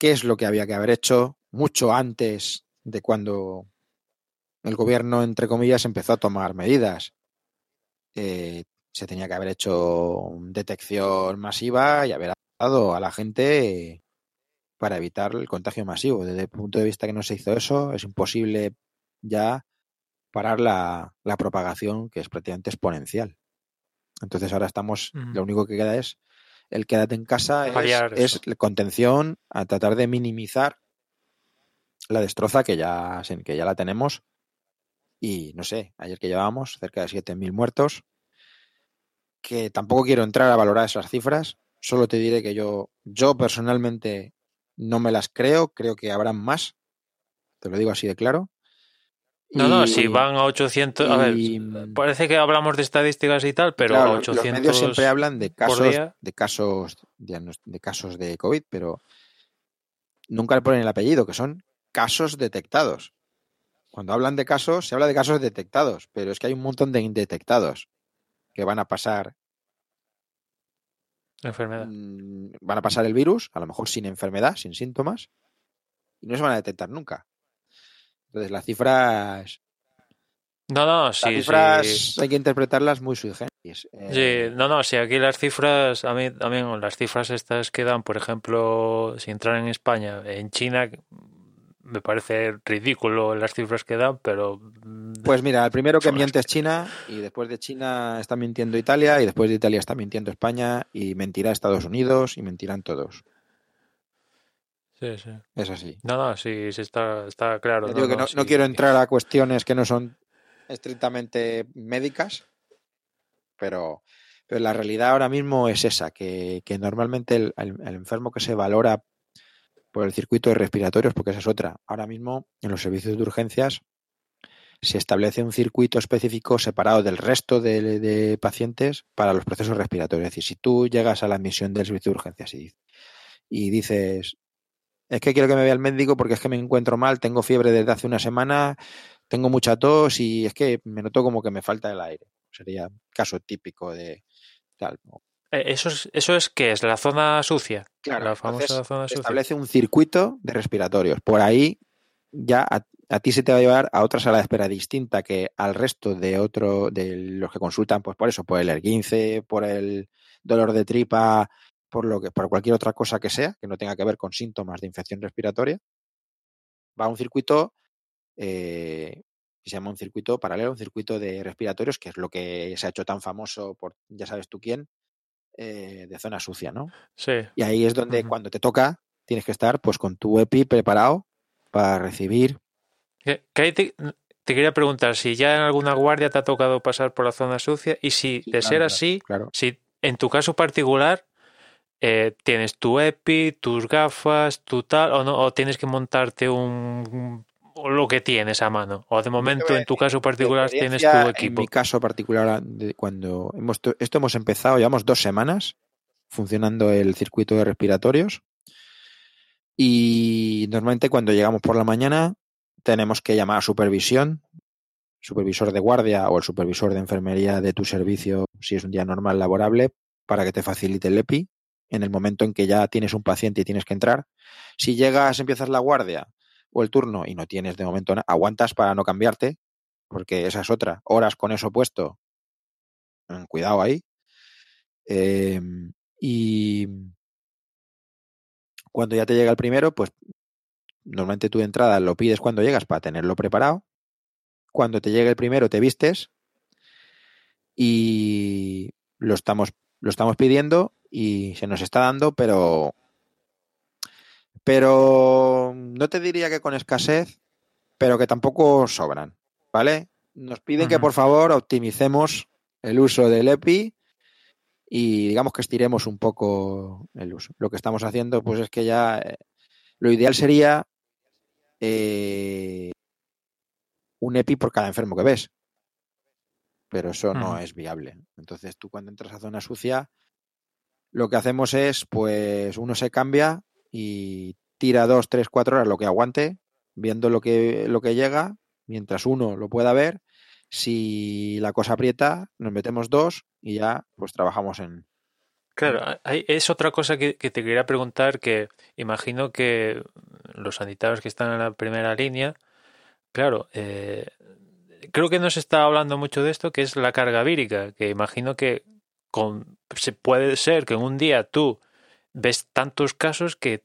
[SPEAKER 2] qué es lo que había que haber hecho mucho antes de cuando el gobierno, entre comillas, empezó a tomar medidas. Eh, se tenía que haber hecho detección masiva y haber dado a la gente para evitar el contagio masivo. Desde el punto de vista que no se hizo eso, es imposible ya parar la, propagación que es prácticamente exponencial. Entonces ahora estamos, lo único que queda es el quédate en casa es, es, contención a tratar de minimizar la destroza que ya, que ya la tenemos. Y no sé, ayer que llevábamos cerca de 7.000 muertos, que tampoco quiero entrar a valorar esas cifras, solo te diré que yo, yo personalmente no me las creo, creo que habrán más, te lo digo así de claro.
[SPEAKER 1] No, no, si van a 800, a ver, parece que hablamos de estadísticas y tal, pero 800
[SPEAKER 2] los medios siempre hablan de casos, de casos, de casos de COVID, pero nunca le ponen el apellido, que son casos detectados. Cuando hablan de casos, se habla de casos detectados, pero es que hay un montón de indetectados que van a pasar.
[SPEAKER 1] Enfermedad.
[SPEAKER 2] Mm, van a pasar el virus, a lo mejor sin enfermedad, sin síntomas, y no se van a detectar nunca. Entonces, las cifras.
[SPEAKER 1] No, no, sí.
[SPEAKER 2] Las cifras hay que interpretarlas muy sui
[SPEAKER 1] Sí, eh, no, no, si aquí las cifras, a mí también las cifras estas que dan, por ejemplo, si entran en España, en China, me parece ridículo las cifras que dan, pero...
[SPEAKER 2] Mm, pues mira, el primero que miente es China y después de China está mintiendo Italia y después de Italia está mintiendo España y mentirá Estados Unidos y mentirán todos.
[SPEAKER 1] Sí, sí.
[SPEAKER 2] Es así.
[SPEAKER 1] No, no, sí, sí está, está claro.
[SPEAKER 2] no, que no, quiero entrar a cuestiones que no son estrictamente médicas, pero, pero la realidad ahora mismo es esa, que, normalmente el enfermo que se valora por el circuito de respiratorios, porque esa es otra. Ahora mismo, en los servicios de urgencias, se establece un circuito específico separado del resto de, pacientes para los procesos respiratorios. Es decir, si tú llegas a la admisión del servicio de urgencias y, y dices, es que quiero que me vea el médico porque es que me encuentro mal, tengo fiebre desde hace una semana, tengo mucha tos y es que me noto como que me falta el aire. Sería caso típico de tal.
[SPEAKER 1] Eh, ¿Eso es, ¿Eso es qué es? ¿La zona sucia?
[SPEAKER 2] Claro, la famosa zona sucia. Establece un circuito de respiratorios. Por ahí ya a, ti se te va a llevar a otra sala de espera distinta que al resto de otro de los que consultan, pues por eso, por el erguince, por el dolor de tripa, por lo que, por cualquier otra cosa que sea, que no tenga que ver con síntomas de infección respiratoria, va a un circuito eh, que se llama un circuito paralelo, un circuito de respiratorios, que es lo que se ha hecho tan famoso por ya sabes tú quién, eh, de zona sucia, ¿no?
[SPEAKER 1] Sí.
[SPEAKER 2] Y ahí es donde cuando te toca tienes que estar pues con tu EPI preparado para recibir.
[SPEAKER 1] te, quería preguntar si ya en alguna guardia te ha tocado pasar por la zona sucia y si de ser así, si en tu caso particular eh, tienes tu EPI, tus gafas, tu tal, o no, o tienes que montarte un lo que tienes a mano. O de momento, en tu caso particular, tienes tu equipo.
[SPEAKER 2] En mi caso particular, cuando hemos, esto hemos empezado, llevamos dos semanas funcionando el circuito de respiratorios. Y normalmente cuando llegamos por la mañana tenemos que llamar a supervisión, supervisor de guardia o el supervisor de enfermería de tu servicio, si es un día normal laborable, para que te facilite el EPI en el momento en que ya tienes un paciente y tienes que entrar. Si llegas, empiezas la guardia o el turno y no tienes de momento, aguantas para no cambiarte, porque esa es otra. Horas con eso puesto, mm, cuidado ahí. Em, y cuando ya te llega el primero, pues normalmente tu entrada lo pides cuando llegas para tenerlo preparado. Cuando te llegue el primero te vistes y lo estamos, lo estamos pidiendo y se nos está dando, pero pero no te diría que con escasez, pero que tampoco sobran, ¿vale? Nos piden que por favor optimicemos el uso del EPI y digamos que estiremos un poco el uso. Lo que estamos haciendo, pues es que ya eh, lo ideal sería eh, un EPI por cada enfermo que ves. Pero eso no es viable. Entonces tú cuando entras a zona sucia, lo que hacemos es, pues uno se cambia y tira dos, tres, cuatro horas lo que aguante, viendo lo que, lo que llega, mientras uno lo pueda ver. Si la cosa aprieta, nos metemos dos y ya pues trabajamos en...
[SPEAKER 1] Claro, es otra cosa que, te quería preguntar, que imagino que los sanitarios que están en la primera línea, claro, eh, creo que no se está hablando mucho de esto, que es la carga vírica, que imagino que con, se puede ser que en un día tú ves tantos casos que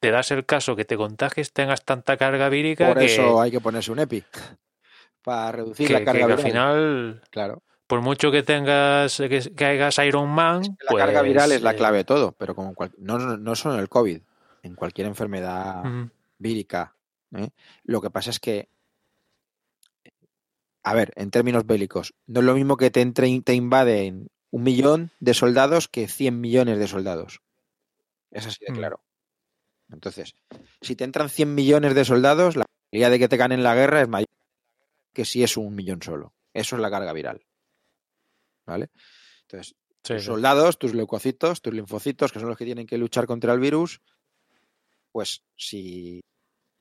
[SPEAKER 1] te das el caso que te contagies, tengas tanta carga vírica.
[SPEAKER 2] Por eso hay que ponerse un EPI. Para reducir la carga
[SPEAKER 1] viral. al final,
[SPEAKER 2] claro.
[SPEAKER 1] por mucho que tengas, que, hagas Iron Man.
[SPEAKER 2] la carga viral es la pues, clave de todo, pero como no, no solo en el COVID, en cualquier enfermedad vírica. ¿eh? Lo que pasa es que a ver, en términos bélicos, no es lo mismo que te, te invaden un millón de soldados que 100 millones de soldados. Es así de mm. claro. Entonces, si te entran 100 millones de soldados, la probabilidad de que te ganen la guerra es mayor que si es un millón solo. Eso es la carga viral. ¿Vale? Entonces, tus soldados, tus leucocitos, tus linfocitos, que son los que tienen que luchar contra el virus, pues si,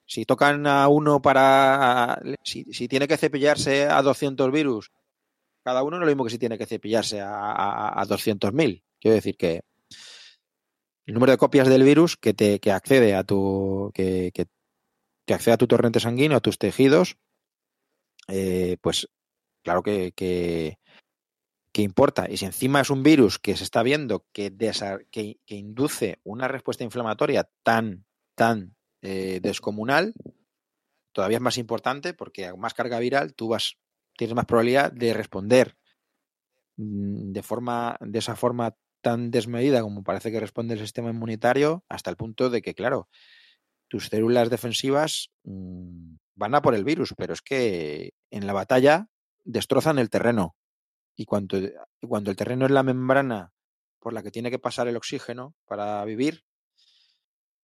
[SPEAKER 2] si tocan a uno para... Si, tiene que cepillarse a 200 virus, cada uno no es lo mismo que si tiene que cepillarse a, a, a 200.000. Quiero decir que el número de copias del virus que te que accede a tu que, que, accede a tu torrente sanguíneo, a tus tejidos, eh, pues claro que, que, importa. Y si encima es un virus que se está viendo que, que, induce una respuesta inflamatoria tan, tan eh, descomunal, todavía es más importante porque a más carga viral tú vas, tienes más probabilidad de responder mm, de forma, de esa forma tan desmedida como parece que responde el sistema inmunitario, hasta el punto de que, claro, tus células defensivas mm, van a por el virus, pero es que en la batalla destrozan el terreno. Y cuando, cuando el terreno es la membrana por la que tiene que pasar el oxígeno para vivir,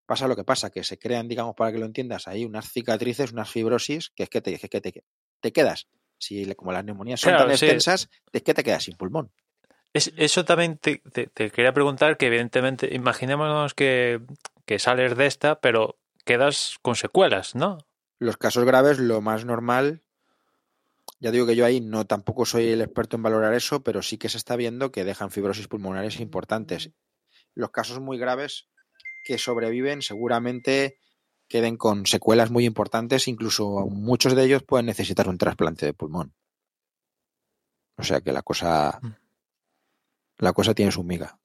[SPEAKER 2] pasa lo que pasa, que se crean, digamos, para que lo entiendas, ahí unas cicatrices, unas fibrosis, que es que te, que te, te quedas. Si como las neumonías son tan extensas, es que te quedas sin pulmón
[SPEAKER 1] eso también te, quería preguntar, que evidentemente, imaginémonos que, que sales de esta, pero quedas con secuelas, ¿no?
[SPEAKER 2] Los casos graves, lo más normal, ya digo que yo ahí no tampoco soy el experto en valorar eso, pero sí que se está viendo que dejan fibrosis pulmonares importantes. Los casos muy graves que sobreviven seguramente queden con secuelas muy importantes, incluso muchos de ellos pueden necesitar un trasplante de pulmón. O sea que la cosa mm la cosa tiene su miga.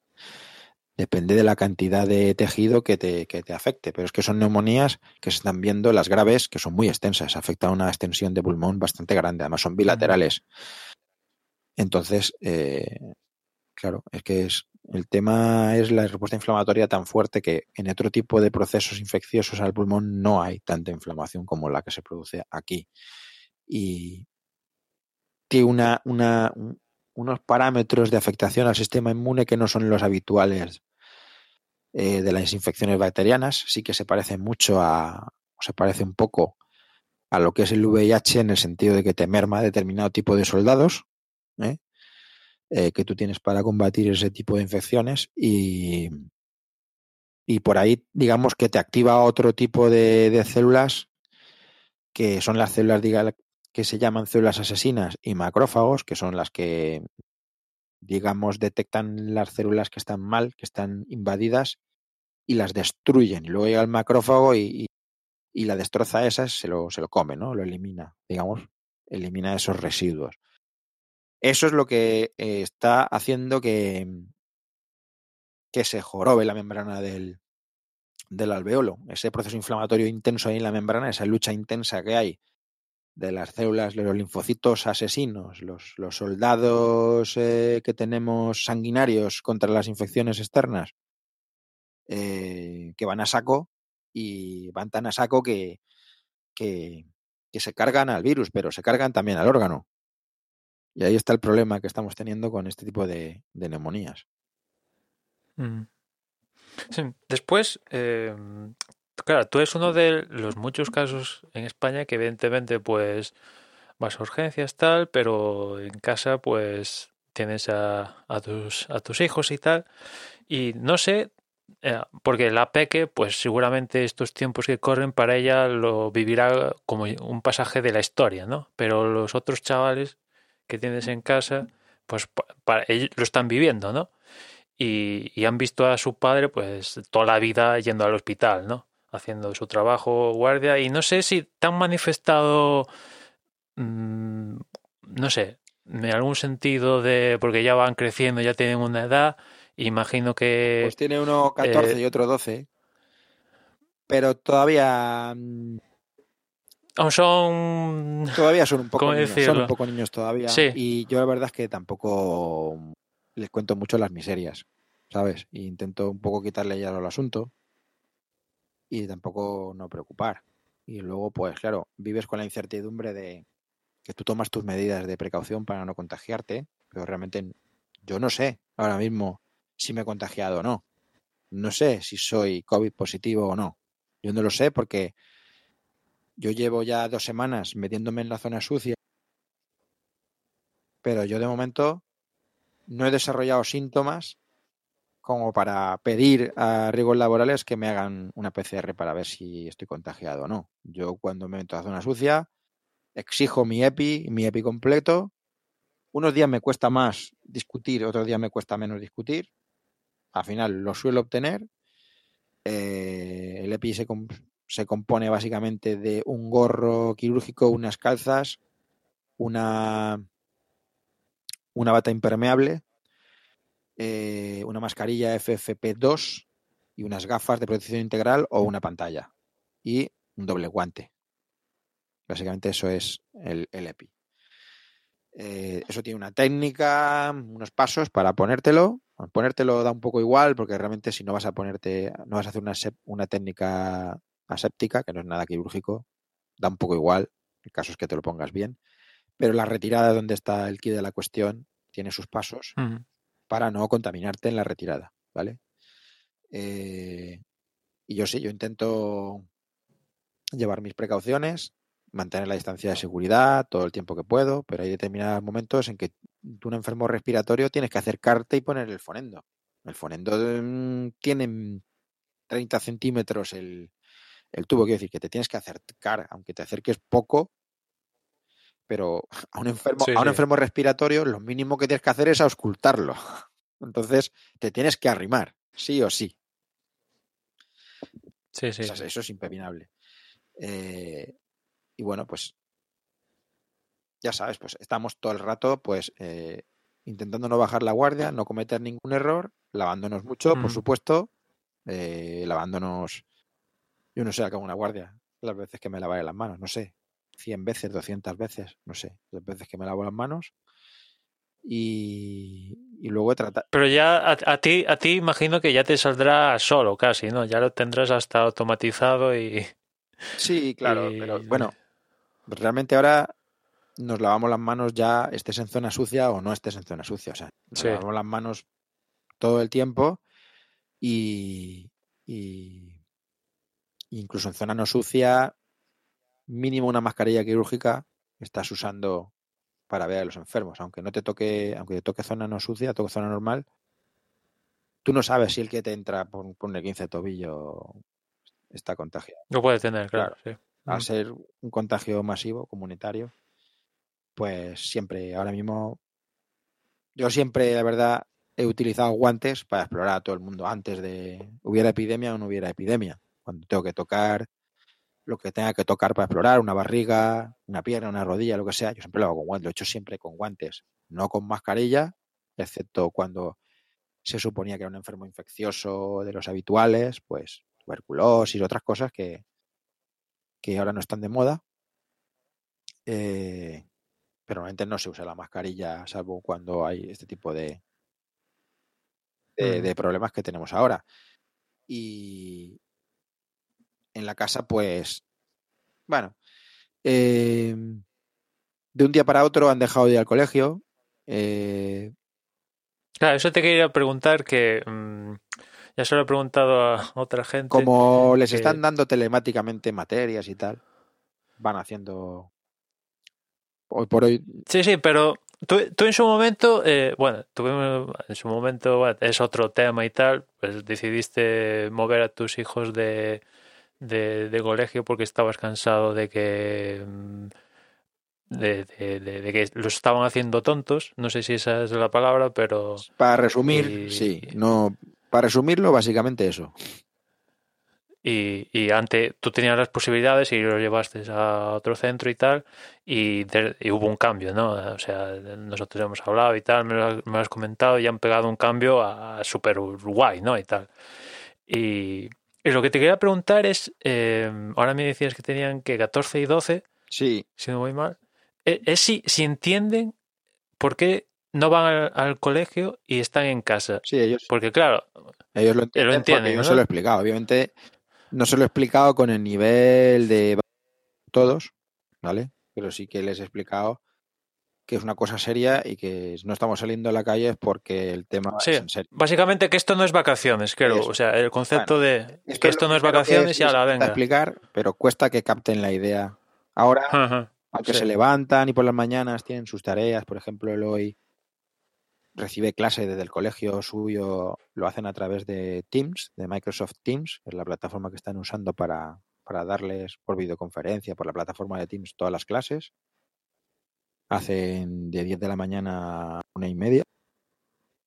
[SPEAKER 2] Depende de la cantidad de tejido que te, que te afecte, pero es que son neumonías que se están viendo las graves, que son muy extensas, afecta a una extensión de pulmón bastante grande, además son bilaterales. Entonces, eh, claro, es que es, el tema es la respuesta inflamatoria tan fuerte que en otro tipo de procesos infecciosos al pulmón no hay tanta inflamación como la que se produce aquí. Y tiene una, unos parámetros de afectación al sistema inmune que no son los habituales eh, de las infecciones bacterianas. Sí que se parece mucho a, o se parece un poco a lo que es el VIH en el sentido de que te merma determinado tipo de soldados ¿eh? Eh, que tú tienes para combatir ese tipo de infecciones y, y por ahí digamos que te activa otro tipo de, células que son las células que se llaman células asesinas y macrófagos, que son las que, digamos, detectan las células que están mal, que están invadidas y las destruyen. Y luego llega el macrófago y, la destroza a esas, se lo, se lo come, ¿no? Lo elimina, digamos, elimina esos residuos. Eso es lo que eh, está haciendo que, que se jorobe la membrana del, alveolo. Ese proceso inflamatorio intenso ahí en la membrana, esa lucha intensa que hay de las células, de los linfocitos asesinos, los, soldados eh, que tenemos sanguinarios contra las infecciones externas, eh, que van a saco y van tan a saco que, que, se cargan al virus, pero se cargan también al órgano. Y ahí está el problema que estamos teniendo con este tipo de, neumonías.
[SPEAKER 1] Mm. Después, eh, claro, tú eres uno de los muchos casos en España que evidentemente pues vas a urgencias tal, pero en casa pues tienes a, a tus, a tus hijos y tal. Y no sé, eh, porque la peque, pues seguramente estos tiempos que corren para ella lo vivirá como un pasaje de la historia, ¿no? Pero los otros chavales que tienes en casa, pues para, ellos lo están viviendo, ¿no? Y, y, han visto a su padre, pues toda la vida yendo al hospital, ¿no? Haciendo su trabajo, guardia. Y no sé si te han manifestado, mmm, no sé, en algún sentido de, porque ya van creciendo, ya tienen una edad Imagino que.
[SPEAKER 2] Pues tiene uno 14 eh, y otro 12. Pero todavía.
[SPEAKER 1] Aún son.
[SPEAKER 2] Todavía son un poco niños. Son un poco niños todavía. Sí. Y yo la verdad es que tampoco les cuento mucho las miserias. ¿Sabes? E intento un poco quitarle ya al asunto. Y tampoco no preocupar. Y luego, pues claro, vives con la incertidumbre de que tú tomas tus medidas de precaución para no contagiarte, pero realmente yo no sé ahora mismo si me he contagiado o no. No sé si soy COVID positivo o no. Yo no lo sé porque yo llevo ya dos semanas metiéndome en la zona sucia, pero yo de momento no he desarrollado síntomas como para pedir a riesgos laborales que me hagan una PCR para ver si estoy contagiado o no. Yo cuando me meto a zona sucia exijo mi EPI, mi EPI completo. Unos días me cuesta más discutir, otros días me cuesta menos discutir al final lo suelo obtener. Eh, el EPI se, se, compone básicamente de un gorro quirúrgico, unas calzas, una, una bata impermeable, eh, una mascarilla FFP2 y unas gafas de protección integral o una pantalla y un doble guante. Básicamente eso es el, el EPI. Eh, eso tiene una técnica, unos pasos para ponértelo Ponértelo da un poco igual porque realmente si no vas a ponerte, no vas a hacer una, una técnica aséptica, que no es nada quirúrgico, da un poco igual. El caso es que te lo pongas bien. Pero la retirada donde está el kit de la cuestión tiene sus pasos para no contaminarte en la retirada, ¿vale? Eh, y yo sí, yo intento llevar mis precauciones, mantener la distancia de seguridad todo el tiempo que puedo, pero hay determinados momentos en que tú, un enfermo respiratorio, tienes que acercarte y poner el fonendo. El fonendo mm, tiene 30 centímetros el, el tubo, quiero decir que te tienes que acercar, aunque te acerques poco, pero a un enfermo, a un enfermo respiratorio lo mínimo que tienes que hacer es auscultarlo. Entonces te tienes que arrimar, sí o sí.
[SPEAKER 1] Sí, sí.
[SPEAKER 2] Eso, eso es impepinable. Eh, y bueno, pues ya sabes, pues estamos todo el rato pues eh, intentando no bajar la guardia, no cometer ningún error, lavándonos mucho, por supuesto, eh, lavándonos, yo no sé, acabo una guardia, las veces que me lavaré las manos, no sé, 100 veces, 200 veces, no sé, las veces que me lavo las manos. Y, y luego tratar.
[SPEAKER 1] Pero ya a, a, ti, a ti imagino que ya te saldrá solo casi, ¿no? Ya lo tendrás hasta automatizado y.
[SPEAKER 2] Sí, claro, y... pero bueno, realmente ahora nos lavamos las manos ya estés en zona sucia o no estés en zona sucia. O sea, nos sí. lavamos las manos todo el tiempo y, y, incluso en zona no sucia, mínimo una mascarilla quirúrgica estás usando para ver a los enfermos. Aunque no te toque, aunque te toque zona no sucia, toque zona normal, tú no sabes si el que te entra por, por el 15 tobillo está contagiado.
[SPEAKER 1] Lo puede tener, claro. claro. Sí
[SPEAKER 2] al ser un contagio masivo, comunitario, pues siempre, ahora mismo, yo siempre, la verdad, he utilizado guantes para explorar a todo el mundo antes de hubiera epidemia o no hubiera epidemia. Cuando tengo que tocar lo que tenga que tocar para explorar, una barriga, una pierna, una rodilla, lo que sea, yo siempre lo hago con guantes, lo he hecho siempre con guantes, no con mascarilla, excepto cuando se suponía que era un enfermo infeccioso de los habituales, pues tuberculosis otras cosas que, que ahora no están de moda. Eh, pero normalmente no se usa la mascarilla, salvo cuando hay este tipo de, de, de, problemas que tenemos ahora. Y en la casa, pues, bueno, eh, de un día para otro han dejado de ir al colegio Eh,
[SPEAKER 1] Claro, eso te quería preguntar que mm, ya se lo he preguntado a otra gente.
[SPEAKER 2] como les
[SPEAKER 1] que-
[SPEAKER 2] están dando telemáticamente materias y tal, van haciendo... Hoy por hoy
[SPEAKER 1] Sí, sí, pero tú, tú en su momento, eh, bueno, tuvimos, en su momento bueno, es otro tema y tal, pues decidiste mover a tus hijos de, de, de colegio porque estabas cansado de que mm, de, de- de- de que los estaban haciendo tontos, no sé si esa es la palabra, pero
[SPEAKER 2] Para resumir,
[SPEAKER 1] Y-
[SPEAKER 2] sí, no, para resumirlo, básicamente eso.
[SPEAKER 1] y, y antes tú tenías las posibilidades y los llevaste a otro centro y tal, y, y hubo un cambio, ¿no? O sea, nosotros hemos hablado y tal, me lo, has- me lo has comentado y han pegado un cambio a, super guay, ¿no? Y tal. Y, y lo que te quería preguntar es, eh, ahora me decías que tenían que 14 y 12,
[SPEAKER 2] Sí,
[SPEAKER 1] si no voy mal, eh, es si, si entienden por qué no van al, al colegio y están en casa.
[SPEAKER 2] sí, ellos,
[SPEAKER 1] Porque claro,
[SPEAKER 2] ellos lo entienden,
[SPEAKER 1] entienden,
[SPEAKER 2] yo
[SPEAKER 1] ¿no?
[SPEAKER 2] se lo he explicado. Obviamente no se lo he explicado con el nivel de todos, ¿vale? Pero sí que les he explicado que es una cosa seria y que no estamos saliendo a la calle es porque el tema
[SPEAKER 1] Sí,
[SPEAKER 2] es en serio.
[SPEAKER 1] Básicamente que esto no es vacaciones, creo.
[SPEAKER 2] Eso.
[SPEAKER 1] O sea, el concepto de
[SPEAKER 2] Esto
[SPEAKER 1] que
[SPEAKER 2] es
[SPEAKER 1] esto no es
[SPEAKER 2] que
[SPEAKER 1] vacaciones y
[SPEAKER 2] les
[SPEAKER 1] a la venga.
[SPEAKER 2] explicar, pero cuesta que capten la idea. Ahora,
[SPEAKER 1] Ajá,
[SPEAKER 2] aunque
[SPEAKER 1] sí.
[SPEAKER 2] se levantan y por las mañanas tienen sus tareas, por ejemplo, el hoy recibe clase desde el colegio suyo, lo hacen a través de Teams, de Microsoft Teams, es la plataforma que están usando para, para darles por videoconferencia, por la plataforma de Teams, todas las clases. Hacen de 10 de la mañana a una y media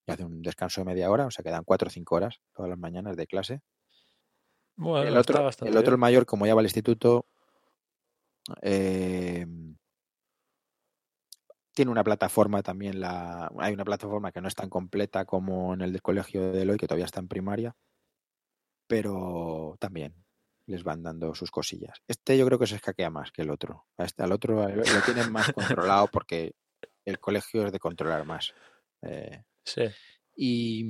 [SPEAKER 2] y hacen un descanso de media hora, o sea, quedan 4 o 5 horas todas las mañanas de clase.
[SPEAKER 1] Bueno,
[SPEAKER 2] el otro, el otro, el mayor, como ya va al instituto, eh, tiene una plataforma también, la, hay una plataforma que no es tan completa como en el del colegio de Eloy, que todavía está en primaria, pero también les van dando sus cosillas. Este yo creo que se escaquea más que el otro. Este, al otro lo lo tienen más controlado porque el colegio es de controlar más. Eh,
[SPEAKER 1] Sí.
[SPEAKER 2] y,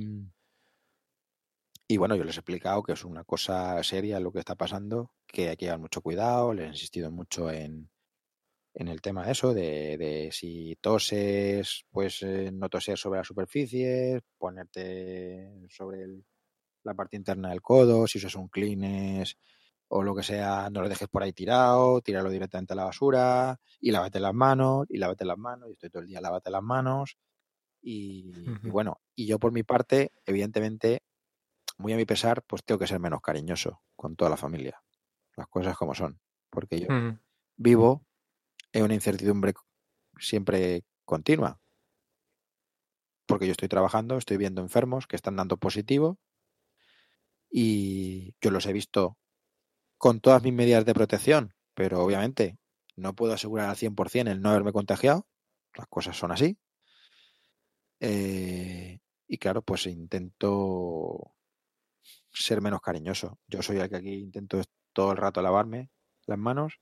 [SPEAKER 2] y bueno, yo les he explicado que es una cosa seria lo que está pasando, que hay que llevar mucho cuidado, les he insistido mucho en, en el tema de eso, de, de si toses, pues eh, no toser sobre la superficie, ponerte sobre el- la parte interna del codo, si usas un Kleenex o lo que sea, no lo dejes por ahí tirado, tíralo directamente a la basura y lávate las manos, y lávate las manos, y estoy todo el día lávate las manos. Y, bueno, y yo por mi parte, evidentemente, muy a mi pesar, pues tengo que ser menos cariñoso con toda la familia. Las cosas como son. Porque yo vivo en una incertidumbre siempre continua. Porque yo estoy trabajando, estoy viendo enfermos que están dando positivo y yo los he visto con todas mis medidas de protección, pero obviamente no puedo asegurar al 100% el no haberme contagiado. Las cosas son así. Eh, y claro, pues intento ser menos cariñoso. Yo soy el que aquí intento todo el rato lavarme las manos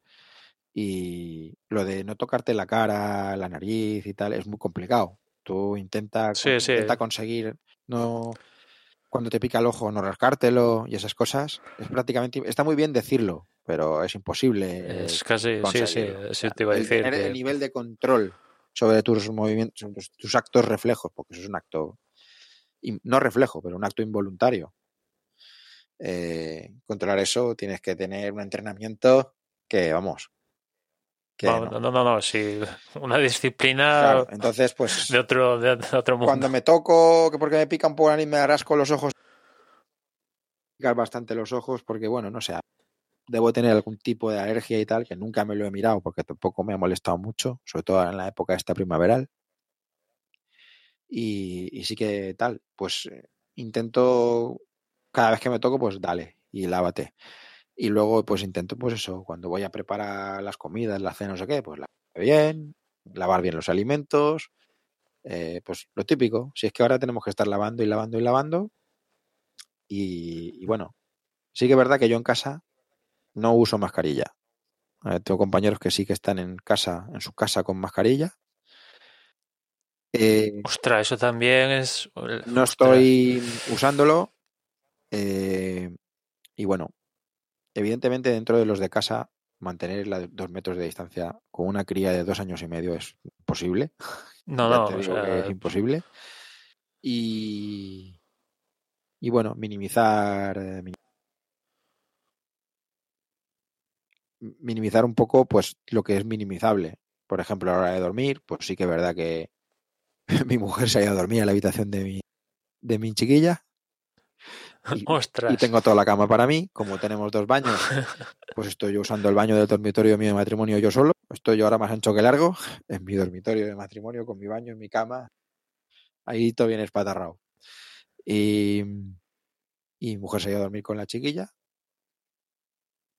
[SPEAKER 2] y lo de no tocarte la cara, la nariz y tal es muy complicado. Tú intenta,
[SPEAKER 1] Sí, sí.
[SPEAKER 2] intenta conseguir no cuando te pica el ojo no rascártelo y esas cosas. Es prácticamente está muy bien decirlo, pero es imposible.
[SPEAKER 1] Es casi, sí, sí, te iba a decir.
[SPEAKER 2] tener
[SPEAKER 1] que-
[SPEAKER 2] el nivel de control sobre tus movimientos, tus, tus actos reflejos, porque eso es un acto, no reflejo, pero un acto involuntario. Eh, controlar eso tienes que tener un entrenamiento que, vamos,
[SPEAKER 1] Vamos,
[SPEAKER 2] no.
[SPEAKER 1] no, no, no, sí, una disciplina
[SPEAKER 2] Claro, entonces, pues,
[SPEAKER 1] de otro, de otro mundo.
[SPEAKER 2] cuando me toco, que porque me pica un poco la nariz, me rasco los ojos, picar bastante los ojos, porque, bueno, no sé, debo tener algún tipo de alergia y tal, que nunca me lo he mirado porque tampoco me ha molestado mucho, sobre todo en la época esta primaveral. Y, y sí que tal, pues eh, intento, cada vez que me toco, pues dale y lávate. Y luego, pues intento, pues eso, cuando voy a preparar las comidas, la cena, no sé qué, pues lavar bien, lavar bien los alimentos, eh, pues lo típico. Si es que ahora tenemos que estar lavando y lavando y lavando. Y, y bueno, sí que es verdad que yo en casa no uso mascarilla. Eh, tengo compañeros que sí que están en casa, en su casa con mascarilla. Eh,
[SPEAKER 1] Ostras, eso también es.
[SPEAKER 2] no
[SPEAKER 1] ostras.
[SPEAKER 2] estoy usándolo. eh, y bueno, evidentemente dentro de los de casa, mantener la dos metros de distancia con una cría de dos años y medio es posible.
[SPEAKER 1] No, no, o sea,
[SPEAKER 2] es imposible. Y, y bueno, minimizar, eh, mi- minimizar un poco pues lo que es minimizable. Por ejemplo, a la hora de dormir, pues sí que es verdad que mi mujer se ha ido a dormir a la habitación de mi, de mi chiquilla y,
[SPEAKER 1] ostras.
[SPEAKER 2] y tengo toda la cama para mí. Como tenemos dos baños, pues estoy yo usando el baño del dormitorio mío de matrimonio yo solo. Estoy yo ahora más ancho que largo en mi dormitorio de matrimonio con mi baño en mi cama. Ahí todo bien espatarrado. Y, y mi mujer se ha ido a dormir con la chiquilla.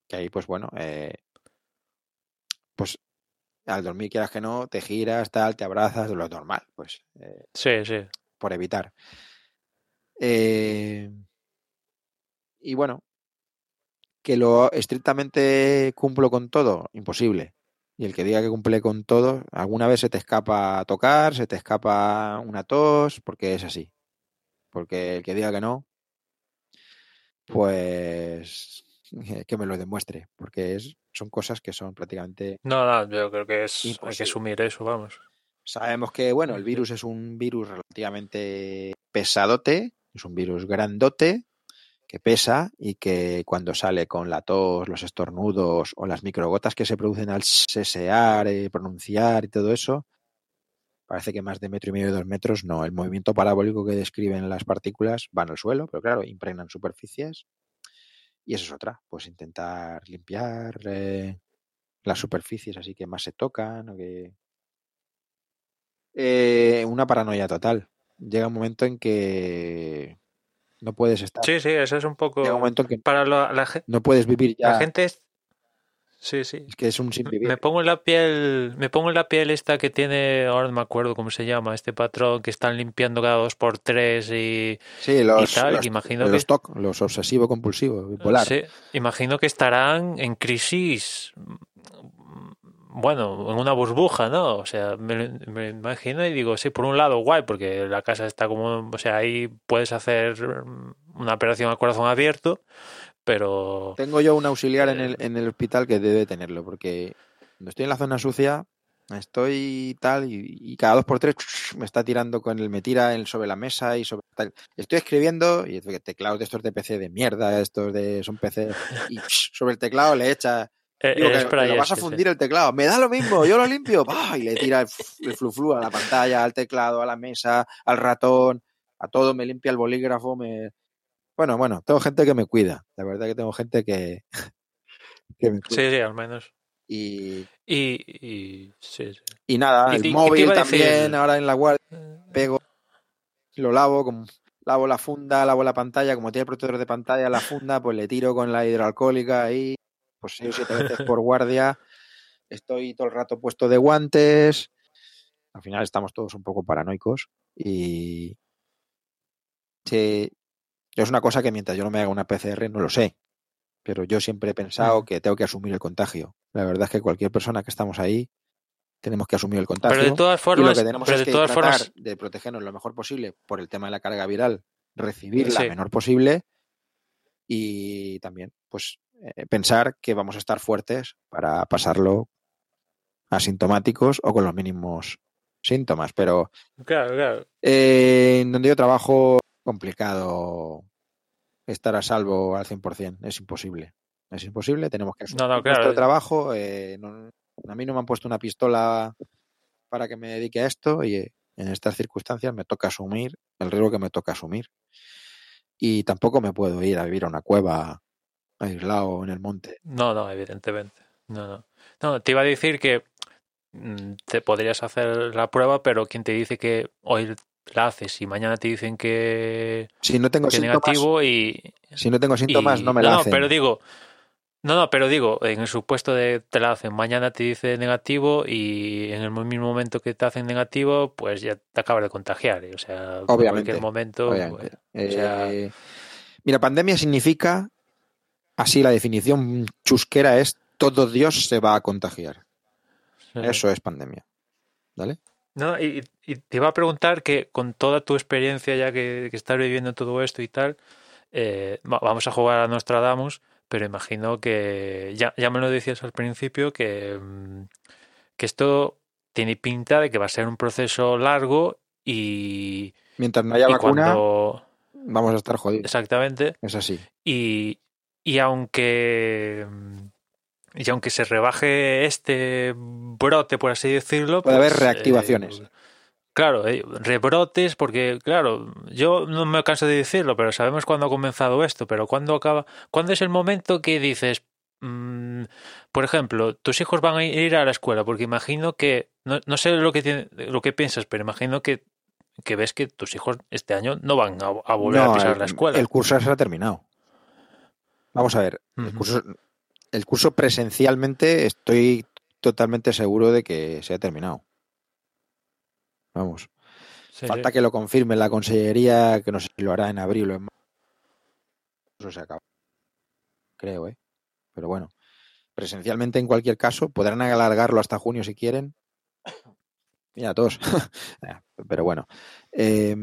[SPEAKER 2] Que ahí, pues bueno, eh, pues al dormir, quieras que no, te giras, tal, te abrazas, lo normal, pues eh,
[SPEAKER 1] Sí, sí.
[SPEAKER 2] por evitar. Eh, y bueno, que lo estrictamente cumplo con todo, imposible. Y el que diga que cumple con todo, alguna vez se te escapa tocar, se te escapa una tos, porque es así. Porque el que diga que no, pues que me lo demuestre, porque es, son cosas que son prácticamente
[SPEAKER 1] No, no, yo creo que es hay que asumir eso, vamos.
[SPEAKER 2] Sabemos que, bueno, el virus es un virus relativamente pesadote, es un virus grandote que pesa y que cuando sale con la tos, los estornudos o las microgotas que se producen al sesear, eh, pronunciar y todo eso, parece que más de metro y medio, dos metros, no. El movimiento parabólico que describen las partículas van al suelo, pero claro, impregnan superficies. Y eso es otra, pues intentar limpiar eh, las superficies así que más se tocan o que eh, una paranoia total. Llega un momento en que no puedes estar.
[SPEAKER 1] Sí, sí, eso es un poco
[SPEAKER 2] Llega un momento en que
[SPEAKER 1] para la, la,
[SPEAKER 2] no puedes vivir ya.
[SPEAKER 1] la gente es Sí, sí.
[SPEAKER 2] Es que es un sin vivir.
[SPEAKER 1] Me pongo en la piel, me pongo en la piel esta que tiene, ahora no me acuerdo cómo se llama, este patrón que están limpiando cada dos por tres y,
[SPEAKER 2] Sí, los,
[SPEAKER 1] y tal,
[SPEAKER 2] los,
[SPEAKER 1] imagino
[SPEAKER 2] los
[SPEAKER 1] que
[SPEAKER 2] TOC, los obsesivo compulsivo, bipolar.
[SPEAKER 1] sí, imagino que estarán en crisis, bueno, en una burbuja, ¿no? O sea, me, me imagino y digo, sí, por un lado guay, porque la casa está como, o sea, ahí puedes hacer una operación a corazón abierto, pero
[SPEAKER 2] Tengo yo un auxiliar en
[SPEAKER 1] Eh,
[SPEAKER 2] el, en el hospital que debe tenerlo, porque cuando estoy en la zona sucia, estoy tal, y, y cada dos por tres me está tirando con el, me tira el, sobre la mesa y sobre tal. Estoy escribiendo, y teclados de estos de PC de mierda, estos de son PC, y sobre el teclado le echa.
[SPEAKER 1] Eh,
[SPEAKER 2] Digo
[SPEAKER 1] el
[SPEAKER 2] que, vas a
[SPEAKER 1] sí.
[SPEAKER 2] fundir el teclado. Me da lo mismo, yo lo limpio. Y le tira el, el fluflu a la pantalla, al teclado, a la mesa, al ratón, a todo. Me limpia el bolígrafo. Me... Bueno, bueno, tengo gente que me cuida. La verdad que tengo gente que, que me cuida.
[SPEAKER 1] Sí, sí, al menos.
[SPEAKER 2] Y,
[SPEAKER 1] Y, y sí, sí.
[SPEAKER 2] y nada,
[SPEAKER 1] ¿Y
[SPEAKER 2] el móvil también, ahora en la guardia,
[SPEAKER 1] Eh,
[SPEAKER 2] pego, lo lavo, como, lavo la funda, lavo la pantalla, como tiene el protector de pantalla, la funda, pues le tiro con la hidroalcohólica ahí, pues seis o siete veces por guardia. Estoy todo el rato puesto de guantes. Al final estamos todos un poco paranoicos y sí, es una cosa que mientras yo no me haga una PCR no lo sé, pero yo siempre he pensado que tengo que asumir el contagio. La verdad es que cualquier persona que estamos ahí tenemos que asumir el contagio.
[SPEAKER 1] Pero de todas
[SPEAKER 2] Y lo
[SPEAKER 1] formas,
[SPEAKER 2] que tenemos
[SPEAKER 1] pero
[SPEAKER 2] es
[SPEAKER 1] de
[SPEAKER 2] que
[SPEAKER 1] todas
[SPEAKER 2] tratar
[SPEAKER 1] formas,
[SPEAKER 2] de protegernos lo mejor posible por el tema de la carga viral, recibir la
[SPEAKER 1] Sí.
[SPEAKER 2] menor posible y también pues eh, pensar que vamos a estar fuertes para pasarlo asintomáticos o con los mínimos síntomas. Pero
[SPEAKER 1] claro, claro.
[SPEAKER 2] eh, en donde yo trabajo, complicado estar a salvo al 100%. Es imposible. Es imposible. Tenemos que asumir
[SPEAKER 1] No, no,
[SPEAKER 2] nuestro trabajo. eh, no- a mí no me han puesto una pistola para que me dedique a esto y en estas circunstancias me toca asumir el riesgo que me toca asumir. Y tampoco me puedo ir a vivir a una cueva aislado en el monte.
[SPEAKER 1] No, no, evidentemente. No, no. No, te iba a decir que mm, te podrías hacer la prueba, pero quien te dice que hoy la haces y mañana te dicen que,
[SPEAKER 2] Si no tengo
[SPEAKER 1] que
[SPEAKER 2] síntomas,
[SPEAKER 1] negativo y,
[SPEAKER 2] si no tengo síntomas
[SPEAKER 1] y-
[SPEAKER 2] no me la
[SPEAKER 1] no,
[SPEAKER 2] hacen.
[SPEAKER 1] pero digo, no, no, pero digo, en el supuesto de te la hacen, mañana te dice negativo y en el mismo momento que te hacen negativo, pues ya te acabas de contagiar. y, O sea, en cualquier momento.
[SPEAKER 2] Obviamente.
[SPEAKER 1] pues, o sea-
[SPEAKER 2] Eh, mira, pandemia significa, así la definición chusquera es todo Dios se va a contagiar. Eso es pandemia. ¿Vale?
[SPEAKER 1] No, y, y te iba a preguntar que con toda tu experiencia ya que, que estás viviendo todo esto y tal, eh, va- vamos a jugar a Nostradamus, pero imagino que ya, ya me lo decías al principio que, mm, que esto tiene pinta de que va a ser un proceso largo y...
[SPEAKER 2] Mientras no haya vacuna,
[SPEAKER 1] cuando-
[SPEAKER 2] vamos a estar jodidos.
[SPEAKER 1] Exactamente.
[SPEAKER 2] Es así.
[SPEAKER 1] Y, y aunque y aunque se rebaje este brote, por así decirlo,
[SPEAKER 2] Puede haber
[SPEAKER 1] pues,
[SPEAKER 2] reactivaciones.
[SPEAKER 1] eh, claro, eh, rebrotes, porque claro, yo no me canso de decirlo, pero sabemos cuándo ha comenzado esto, pero cuándo acaba, cuándo es el momento que dices, mm, por ejemplo, tus hijos van a ir a la escuela, porque imagino que no, no sé lo que tiene- lo que piensas, pero imagino que que ves que tus hijos este año no van a, a volver
[SPEAKER 2] No,
[SPEAKER 1] a pisar
[SPEAKER 2] el,
[SPEAKER 1] la escuela.
[SPEAKER 2] el curso se ha terminado. Vamos a ver, el curso, el curso presencialmente estoy totalmente seguro de que se ha terminado. Vamos.
[SPEAKER 1] Sí,
[SPEAKER 2] Falta
[SPEAKER 1] sí.
[SPEAKER 2] que lo confirme la consellería, que no sé si lo hará en abril o en mayo. Eso se acaba. Creo, ¿eh? Pero bueno. Presencialmente, en cualquier caso, podrán alargarlo hasta junio si quieren. Mira, todos. pero bueno. Eh,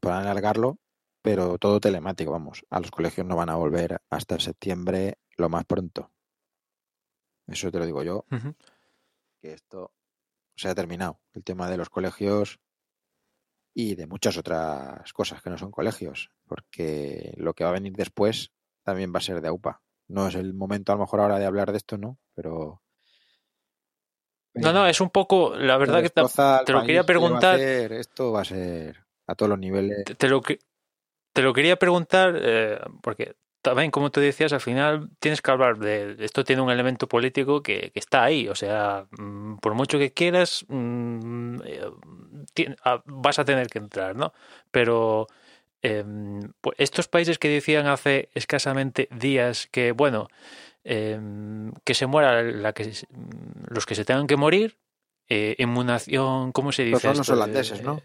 [SPEAKER 2] podrán alargarlo, pero todo telemático, vamos. A los colegios no van a volver hasta septiembre lo más pronto. Eso te lo digo yo, que esto se ha terminado. El tema de los colegios y de muchas otras cosas que no son colegios, porque lo que va a venir después también va a ser de AUPA. No es el momento a lo mejor ahora de hablar de esto, ¿no? Pero...
[SPEAKER 1] No, no, es un poco, la verdad que
[SPEAKER 2] al
[SPEAKER 1] te lo quería
[SPEAKER 2] ¿qué le va a
[SPEAKER 1] preguntar.
[SPEAKER 2] Esto va a ser a todos los niveles.
[SPEAKER 1] te, te lo que te lo quería preguntar eh, porque también como tú decías al final tienes que hablar de esto tiene un elemento político que, que está ahí o sea mm, por mucho que quieras mm, eh, ah, vas a tener que entrar no pero pues estos países que decían hace escasamente días que bueno em, que se muera la que los que se tengan que morir eh, inmunización cómo se dice
[SPEAKER 2] Estos son los holandeses, ¿no?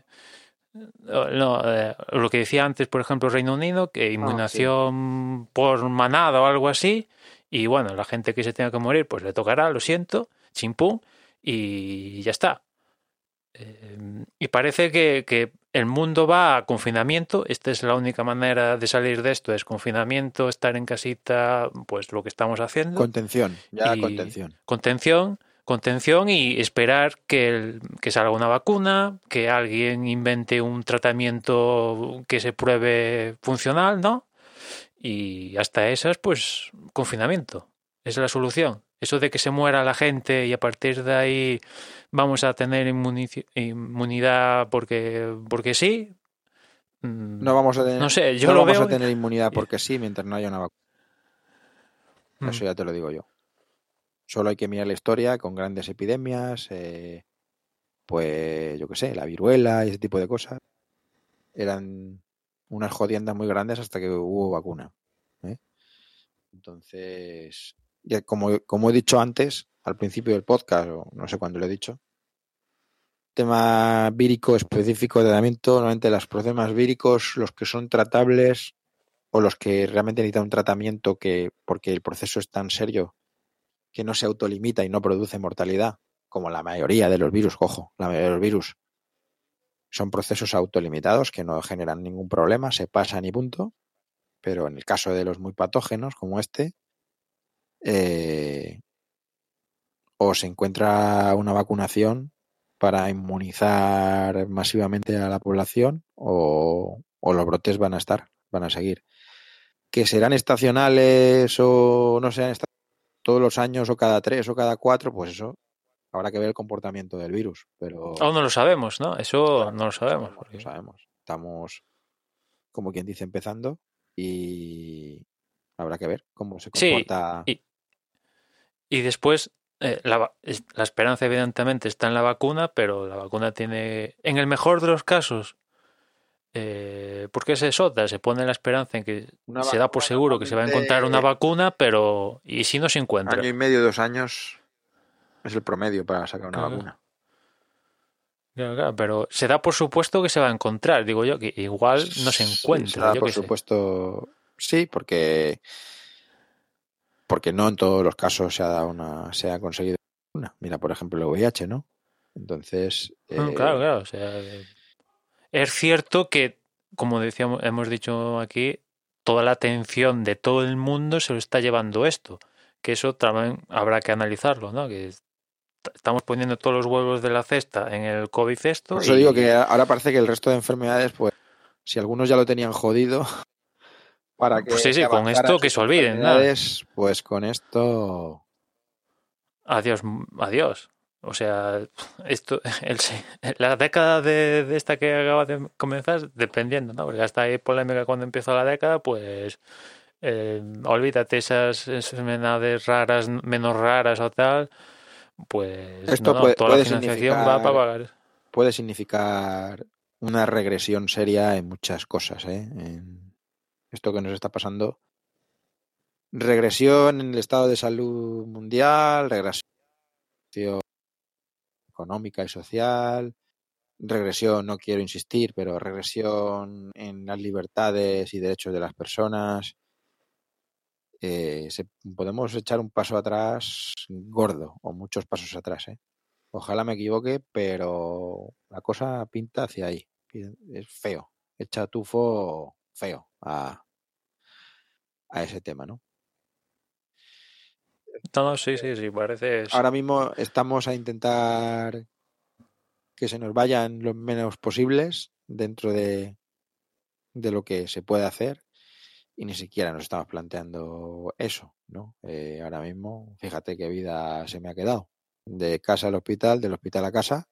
[SPEAKER 1] No, eh, lo que decía antes, por ejemplo, Reino Unido, que inmunización por manada o algo así, y bueno, la gente que se tenga que morir, pues le tocará, lo siento, chimpum, y ya está. Eh, y parece que, que el mundo va a confinamiento, esta es la única manera de salir de esto, es confinamiento, estar en casita, pues lo que estamos haciendo
[SPEAKER 2] Contención, ya
[SPEAKER 1] Y-
[SPEAKER 2] contención.
[SPEAKER 1] contención, contención y esperar que, el- que salga una vacuna, que alguien invente un tratamiento que se pruebe funcional, ¿no? Y hasta esas, pues, confinamiento. Esa es la solución. Eso de que se muera la gente y a partir de ahí vamos a tener inmunidad porque, porque sí. mm,
[SPEAKER 2] No vamos a tener,
[SPEAKER 1] no sé, yo
[SPEAKER 2] no
[SPEAKER 1] lo
[SPEAKER 2] vamos
[SPEAKER 1] veo.
[SPEAKER 2] a tener inmunidad porque sí, mientras no haya una vacuna.
[SPEAKER 1] Mm.
[SPEAKER 2] Eso ya te lo digo yo. Solo hay que mirar la historia con grandes epidemias, eh, pues yo qué sé, la viruela y ese tipo de cosas. Eran unas jodiendas muy grandes hasta que hubo vacuna. ¿eh? Entonces, ya como, como he dicho antes, al principio del podcast, o no sé cuándo lo he dicho, tema vírico específico de tratamiento, normalmente los problemas víricos, los que son tratables o los que realmente necesitan un tratamiento que, porque el proceso es tan serio que no se autolimita y no produce mortalidad, como la mayoría de los virus, ojo, la mayoría de los virus son procesos autolimitados que no generan ningún problema, se pasan y punto, pero en el caso de los muy patógenos como este, eh, o se encuentra una vacunación para inmunizar masivamente a la población o, los brotes van a estar, van a seguir. Que serán estacionales o no serán esta- todos los años o cada tres o cada cuatro, pues eso habrá que ver el comportamiento del virus. Pero
[SPEAKER 1] Aún no lo sabemos, ¿no? Eso
[SPEAKER 2] Claro,
[SPEAKER 1] no lo sabemos.
[SPEAKER 2] no
[SPEAKER 1] porque-
[SPEAKER 2] sabemos. Estamos, como quien dice, empezando y habrá que ver cómo se
[SPEAKER 1] Sí,
[SPEAKER 2] comporta.
[SPEAKER 1] y- Y después, eh, la esperanza evidentemente está en la vacuna, pero la vacuna tiene, en el mejor de los casos, eh, ¿por qué se sota? Se pone la esperanza en que
[SPEAKER 2] Una
[SPEAKER 1] se da por seguro que se va a encontrar una vacuna, pero ¿y si no se encuentra?
[SPEAKER 2] Año y medio, dos años es el promedio para sacar una
[SPEAKER 1] Claro.
[SPEAKER 2] vacuna.
[SPEAKER 1] Claro, claro, pero se da por supuesto que se va a encontrar. Digo yo que igual no se
[SPEAKER 2] Sí,
[SPEAKER 1] encuentra.
[SPEAKER 2] será,
[SPEAKER 1] yo
[SPEAKER 2] por
[SPEAKER 1] sé.
[SPEAKER 2] supuesto, sí, porque porque no en todos los casos se ha dado una, se ha conseguido una. Mira, por ejemplo, el VIH, ¿no? Entonces, eh,
[SPEAKER 1] claro, claro. o sea, eh, es cierto que, como decíamos, hemos dicho aquí, toda la atención de todo el mundo se lo está llevando esto. Que eso también habrá que analizarlo, ¿no? Que estamos poniendo todos los huevos de la cesta en el COVID cesto.
[SPEAKER 2] Por eso digo que ahora parece que el resto de enfermedades, pues, si algunos ya lo tenían jodido, para que.
[SPEAKER 1] Pues sí, sí, con esto que se olviden, ¿no?
[SPEAKER 2] Pues con esto.
[SPEAKER 1] Adiós, adiós. O sea, esto, el, la década de, de, esta que acaba de comenzar, dependiendo, ¿no? Porque hasta hay polémica cuando empieza la década, pues eh, olvídate esas enfermedades raras, menos raras o tal, pues
[SPEAKER 2] esto
[SPEAKER 1] no,
[SPEAKER 2] puede,
[SPEAKER 1] toda
[SPEAKER 2] puede
[SPEAKER 1] la financiación va a pagar.
[SPEAKER 2] Puede significar una regresión seria en muchas cosas, ¿eh? En esto que nos está pasando. Regresión en el estado de salud mundial, regresión económica y social, regresión, no quiero insistir, pero regresión en las libertades y derechos de las personas. Eh, se, podemos echar un paso atrás gordo, o muchos pasos atrás. ¿eh? Ojalá me equivoque, pero la cosa pinta hacia ahí. Es feo. Echa tufo feo a, a ese tema, ¿no?
[SPEAKER 1] No, sí, sí, sí, parece.
[SPEAKER 2] Ahora mismo estamos a intentar que se nos vayan los menos posibles dentro de, de lo que se puede hacer y ni siquiera nos estamos planteando eso, ¿no? Eh, ahora mismo, fíjate qué vida se me ha quedado. De casa al hospital, del hospital a casa.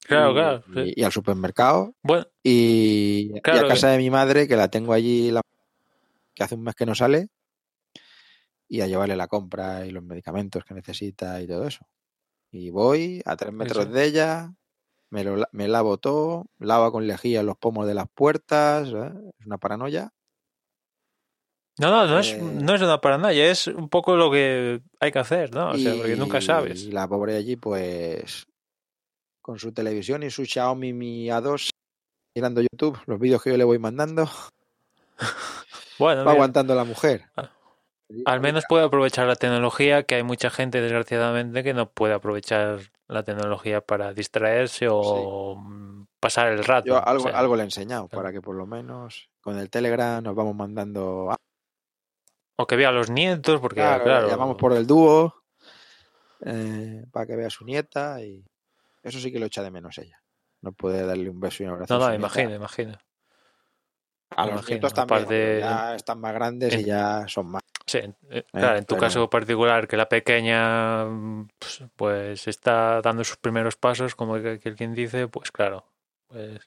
[SPEAKER 1] Claro,
[SPEAKER 2] y,
[SPEAKER 1] claro.
[SPEAKER 2] Y, y, al supermercado.
[SPEAKER 1] Bueno.
[SPEAKER 2] Y,
[SPEAKER 1] claro
[SPEAKER 2] y a casa que... de mi madre, que la tengo allí, la, que hace un mes que no sale, y a llevarle la compra y los medicamentos que necesita y todo eso. Y voy a tres metros
[SPEAKER 1] Eso.
[SPEAKER 2] de ella, me, lo, me lavo todo, lavo con lejía los pomos de las puertas, ¿eh? es una paranoia.
[SPEAKER 1] No, no, no,
[SPEAKER 2] Eh,
[SPEAKER 1] es, no es una paranoia, es un poco lo que hay que hacer, ¿no? O sea, porque nunca sabes.
[SPEAKER 2] Y la pobre allí, pues, con su televisión y su Xiaomi Mi A2, mirando YouTube, los vídeos que yo le voy mandando,
[SPEAKER 1] Bueno,
[SPEAKER 2] va
[SPEAKER 1] mira,
[SPEAKER 2] aguantando la mujer.
[SPEAKER 1] Al menos puede aprovechar la tecnología, que hay mucha gente, desgraciadamente, que no puede aprovechar la tecnología para distraerse o mm, pasar el rato.
[SPEAKER 2] Yo algo,
[SPEAKER 1] o sea,
[SPEAKER 2] algo le he enseñado,
[SPEAKER 1] claro.
[SPEAKER 2] para que por lo menos con el Telegram nos vamos mandando...
[SPEAKER 1] O que vea a los nietos, porque,
[SPEAKER 2] Claro,
[SPEAKER 1] claro.
[SPEAKER 2] llamamos por el dúo eh, para que vea a su nieta y eso sí que lo echa de menos ella. No puede darle un beso y un abrazo.
[SPEAKER 1] No,
[SPEAKER 2] a
[SPEAKER 1] no,
[SPEAKER 2] nieta.
[SPEAKER 1] imagino, imagino.
[SPEAKER 2] A los
[SPEAKER 1] imagino,
[SPEAKER 2] nietos también,
[SPEAKER 1] aparte-
[SPEAKER 2] ya están más grandes y ya son más.
[SPEAKER 1] Sí, en- eh, claro, en tu
[SPEAKER 2] pero-
[SPEAKER 1] caso particular, que la pequeña pues, pues está dando sus primeros pasos, como que, que quien dice, pues claro, pues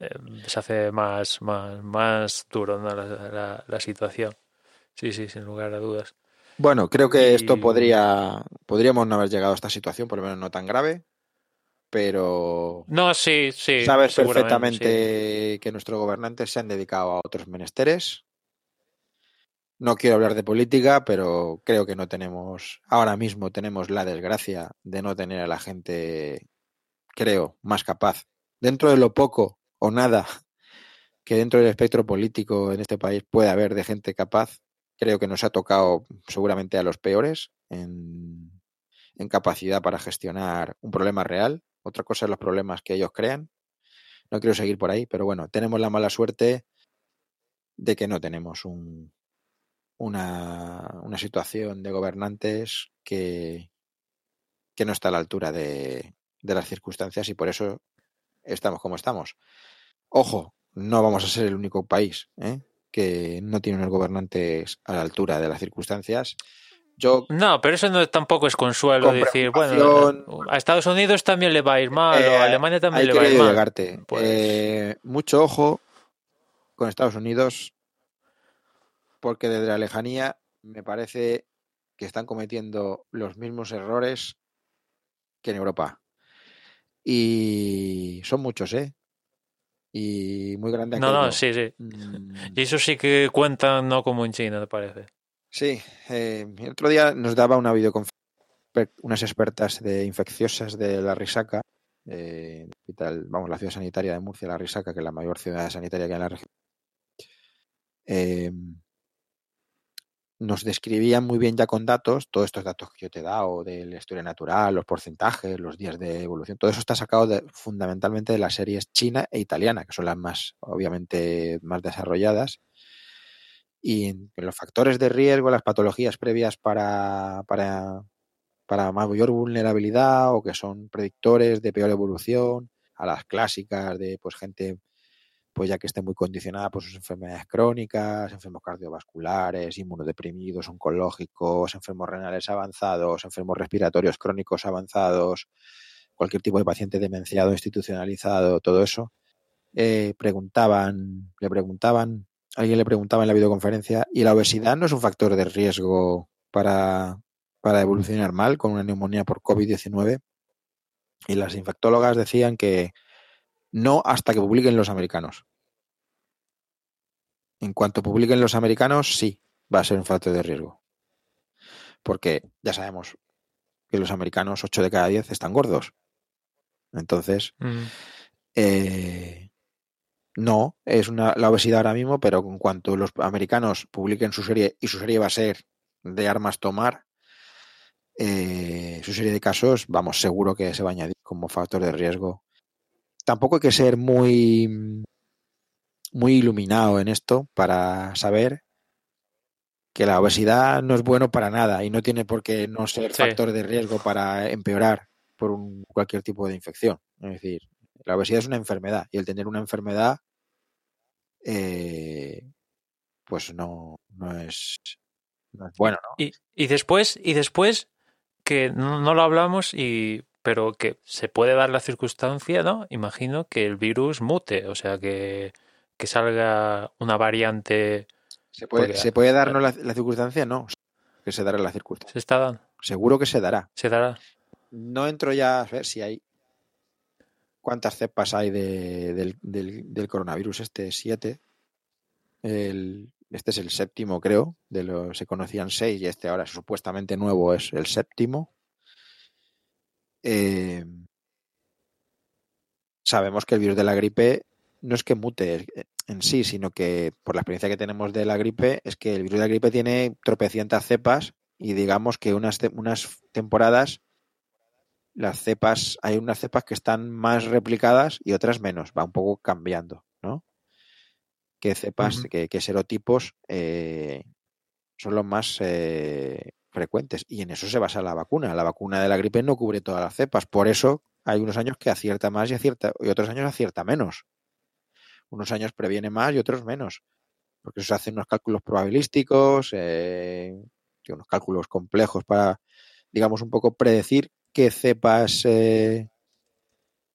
[SPEAKER 1] eh, se hace más, más, más duro ¿no? la, la- la situación. Sí, sí, sin lugar a dudas.
[SPEAKER 2] Bueno, creo que esto podría, podríamos no haber llegado a esta situación, por lo menos no tan grave, pero
[SPEAKER 1] No, sí, sí.
[SPEAKER 2] sabes perfectamente que nuestros gobernantes se han dedicado a otros menesteres. No quiero hablar de política, pero creo que no tenemos, ahora mismo tenemos la desgracia de no tener a la gente, creo, más capaz, dentro de lo poco o nada que dentro del espectro político en este país puede haber de gente capaz, creo que nos ha tocado seguramente a los peores en, capacidad para gestionar un problema real. Otra cosa es los problemas que ellos crean. No quiero seguir por ahí, pero bueno, tenemos la mala suerte de que no tenemos un, una, una situación de gobernantes que, que no está a la altura de, de las circunstancias y por eso estamos como estamos. Ojo, no vamos a ser el único país ¿eh? que no tiene unos gobernantes a la altura de las circunstancias. Yo
[SPEAKER 1] No, pero eso no tampoco es consuelo
[SPEAKER 2] Con
[SPEAKER 1] decir, bueno, a Estados Unidos también le va a ir mal, o
[SPEAKER 2] Eh,
[SPEAKER 1] a Alemania también le va a ir mal. Pues-
[SPEAKER 2] Eh, mucho ojo con Estados Unidos, porque desde la lejanía me parece que están cometiendo los mismos errores que en Europa. Y son muchos, ¿eh? Y muy grande
[SPEAKER 1] No, no, sí, sí.
[SPEAKER 2] Mm,
[SPEAKER 1] Y eso sí que cuentan, no como en China, me parece.
[SPEAKER 2] Sí, eh, el otro día nos daba una videoconferencia unas expertas de infecciosas de la Risaca, eh, hospital, vamos, la ciudad sanitaria de Murcia, la Risaca, que es la mayor ciudad sanitaria que hay en la región. Eh, nos describían muy bien ya con datos, todos estos datos que yo te he dado, de la historia natural, los porcentajes, los días de evolución, todo eso está sacado de- fundamentalmente de las series china e italiana, que son las más, obviamente, más desarrolladas. Y los factores de riesgo, las patologías previas para, para, para mayor vulnerabilidad o que son predictores de peor evolución, a las clásicas de pues gente pues ya que esté muy condicionada por sus enfermedades crónicas, enfermos cardiovasculares, inmunodeprimidos, oncológicos, enfermos renales avanzados, enfermos respiratorios crónicos avanzados, cualquier tipo de paciente demenciado, institucionalizado, todo eso, eh, preguntaban, le preguntaban, alguien le preguntaba en la videoconferencia, ¿y la obesidad no es un factor de riesgo para, para evolucionar mal con una neumonía por COVID-19? Y las infectólogas decían que no hasta que publiquen los americanos. En cuanto publiquen los americanos, sí, va a ser un factor de riesgo. Porque ya sabemos que los americanos, 8 de cada 10, están gordos. Entonces, mm. eh, no, es una, la obesidad ahora mismo, pero en cuanto los americanos publiquen su serie, y su serie va a ser de armas tomar, eh, su serie de casos, vamos, seguro que se va a añadir como factor de riesgo tampoco hay que ser muy, muy iluminado en esto para saber que la obesidad no es bueno para nada y no tiene por qué no ser factor de riesgo para empeorar por un, cualquier tipo de infección. Es decir, la obesidad es una enfermedad y el tener una enfermedad, eh, pues no, no, es, bueno. ¿no?
[SPEAKER 1] Y, y, después, y después que no, no lo hablamos y pero que se puede dar la circunstancia, ¿no? Imagino que el virus mute, o sea, que, que salga una variante.
[SPEAKER 2] ¿Se puede, ¿se puede darnos la, circunstancia? No, que se dará la circunstancia.
[SPEAKER 1] ¿Se está dando?
[SPEAKER 2] Seguro que se dará.
[SPEAKER 1] Se dará.
[SPEAKER 2] No entro ya a ver si hay. ¿Cuántas cepas hay de, del, del, coronavirus? Este siete. El, este es el séptimo, creo. De los se conocían seis y este ahora supuestamente nuevo es el séptimo. Eh, sabemos que el virus de la gripe no es que mute en sí, sino que por la experiencia que tenemos de la gripe es que el virus de la gripe tiene tropecientas cepas y digamos que unas, unas temporadas las cepas, hay unas cepas que están más replicadas y otras menos, va un poco cambiando, ¿no? Que cepas, que, serotipos eh, son los más eh, frecuentes. Y en eso se basa la vacuna. La vacuna de la gripe no cubre todas las cepas. Por eso hay unos años que acierta más y, acierta, y otros años acierta menos. Unos años previene más y otros menos. Porque se hacen unos cálculos probabilísticos, eh, unos cálculos complejos para, digamos, un poco predecir qué cepas eh,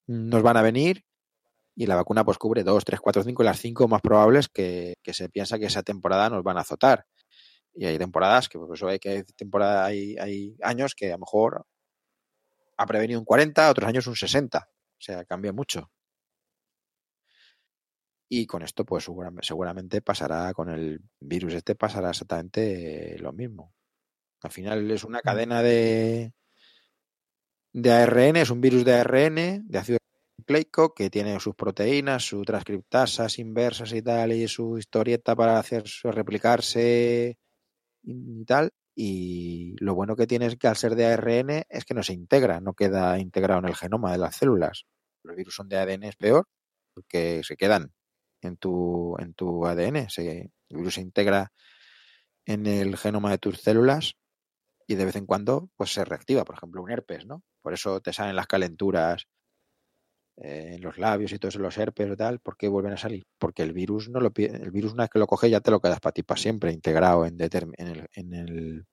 [SPEAKER 2] nos van a venir y la vacuna pues cubre dos, tres, cuatro, cinco, las cinco más probables que, que, se piensa que esa temporada nos van a azotar. Y hay temporadas que, pues eso hay que temporada, hay, hay años que a lo mejor ha prevenido un 40, otros años un 60. O sea, cambia mucho. Y con esto, pues seguramente pasará, con el virus este pasará exactamente lo mismo. Al final es una cadena de, de ARN, es un virus de ARN, de ácido nucleico, que tiene sus proteínas, sus transcriptasas inversas y tal, y su historieta para hacer replicarse y tal. Y lo bueno que tiene es que al ser de ARN es que no se integra, no queda integrado en el genoma de las células. Los virus son de ADN es peor porque se quedan en tu, en tu ADN. Se, el virus se integra en el genoma de tus células y de vez en cuando pues se reactiva, por ejemplo, un herpes, ¿no? Por eso te salen las calenturas eh, en los labios y todos los herpes o tal, ¿por qué vuelven a salir? Porque el virus no lo el virus una vez que lo coge ya te lo quedas para ti para siempre, integrado en, en, el, en, el,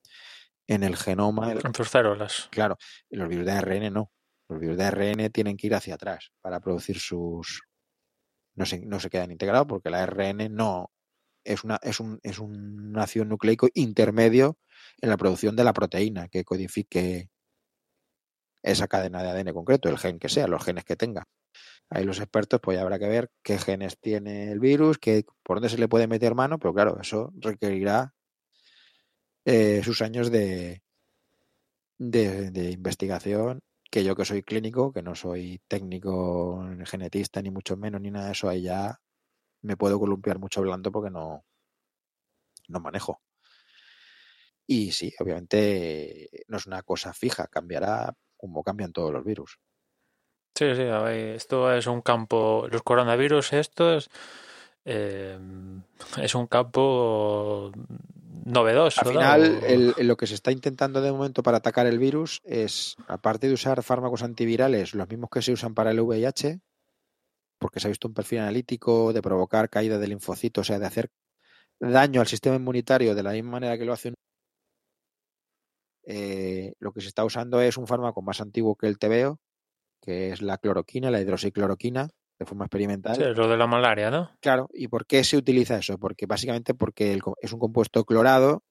[SPEAKER 2] en el genoma.
[SPEAKER 1] En tus células.
[SPEAKER 2] Claro, los virus de ARN no. Los virus de ARN tienen que ir hacia atrás para producir sus. No se, no se quedan integrados porque la ARN no es una es un es un ácido nucleico intermedio en la producción de la proteína que codifique esa cadena de ADN concreto, el gen que sea, los genes que tenga. Ahí los expertos, pues ya habrá que ver qué genes tiene el virus, qué, por dónde se le puede meter mano, pero claro, eso requerirá eh, sus años de, de, investigación, que yo que soy clínico, que no soy técnico genetista, ni mucho menos, ni nada de eso, ahí ya me puedo columpiar mucho hablando porque no, no manejo. Y sí, obviamente no es una cosa fija, cambiará como cambian todos los virus.
[SPEAKER 1] Sí, sí, esto es un campo, los coronavirus estos eh, es un campo novedoso.
[SPEAKER 2] Al final, el- lo que se está intentando de momento para atacar el virus es, aparte de usar fármacos antivirales, los mismos que se usan para el VIH, porque se ha visto un perfil analítico de provocar caída de linfocitos, o sea, de hacer daño al sistema inmunitario de la misma manera que lo hace un... Eh, lo que se está usando es un fármaco más antiguo que el TVO, que es la cloroquina, la hidroxicloroquina, de forma experimental.
[SPEAKER 1] Sí, lo de la malaria, ¿no?
[SPEAKER 2] Claro, ¿y por qué se utiliza eso? Porque básicamente porque el es un compuesto clorado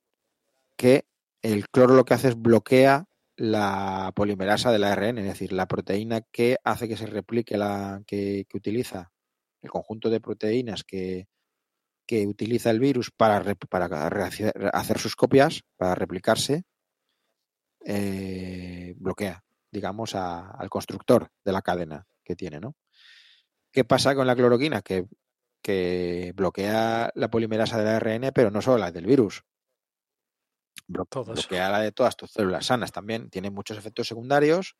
[SPEAKER 2] que el cloro lo que hace es bloquea la polimerasa del ARN, es decir, la proteína que hace que se replique la que, que utiliza el conjunto de proteínas que, que utiliza el virus para, para hacer sus copias, para replicarse, eh, bloquea, digamos, a- al constructor de la cadena que tiene, ¿no? ¿Qué pasa con la cloroquina? Que, que bloquea la polimerasa del ARN, pero no solo la del virus. Blo- bloquea la de todas tus células sanas también. Tiene muchos efectos secundarios.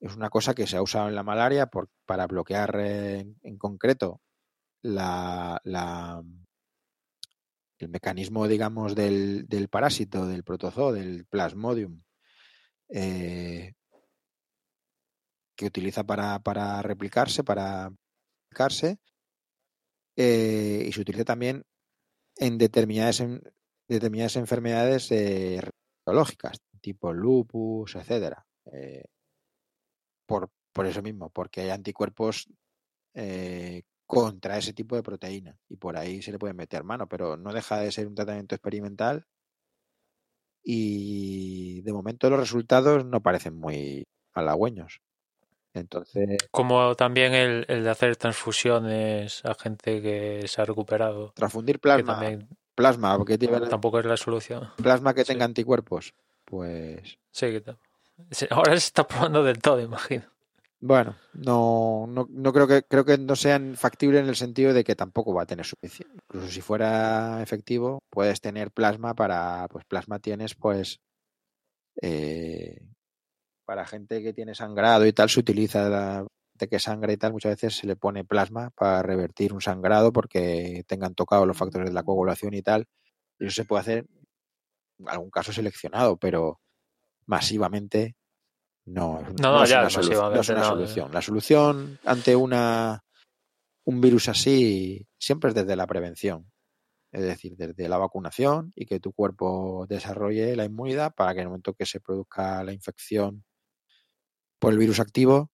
[SPEAKER 2] Es una cosa que se ha usado en la malaria por- para bloquear eh, en, en concreto la, la- el mecanismo, digamos, del, del parásito, del protozoo, del plasmodium, eh, que utiliza para, para replicarse, para replicarse, eh, y se utiliza también en determinadas, determinadas enfermedades eh, tipo lupus, etcétera. Eh, por, por eso mismo, porque hay anticuerpos contra ese tipo de proteína y por ahí se le puede meter mano, pero no deja de ser un tratamiento experimental y de momento los resultados no parecen muy halagüeños. Entonces,
[SPEAKER 1] Como también el, el de hacer transfusiones a gente que se ha recuperado,
[SPEAKER 2] transfundir
[SPEAKER 1] que
[SPEAKER 2] plasma,
[SPEAKER 1] también
[SPEAKER 2] plasma, porque tiene
[SPEAKER 1] tampoco es la solución.
[SPEAKER 2] plasma que
[SPEAKER 1] Sí.
[SPEAKER 2] tenga anticuerpos, pues
[SPEAKER 1] Sí, que ahora se está probando del todo, imagino.
[SPEAKER 2] Bueno, no, no, no creo que creo que no sean factibles en el sentido de que tampoco va a tener suficiente. Incluso si fuera efectivo, puedes tener plasma para, pues plasma tienes, pues eh, para gente que tiene sangrado y tal, se utiliza la de que sangra y tal, muchas veces se le pone plasma para revertir un sangrado porque tengan tocado los factores de la coagulación y tal. Y eso se puede hacer en algún caso seleccionado, pero masivamente no, es-
[SPEAKER 1] No, no,
[SPEAKER 2] es
[SPEAKER 1] ya,
[SPEAKER 2] una, solu- no es una
[SPEAKER 1] no,
[SPEAKER 2] solución. La solución ante una un virus así siempre es desde la prevención. Es decir, desde la vacunación y que tu cuerpo desarrolle la inmunidad para que en el momento que se produzca la infección por el virus activo,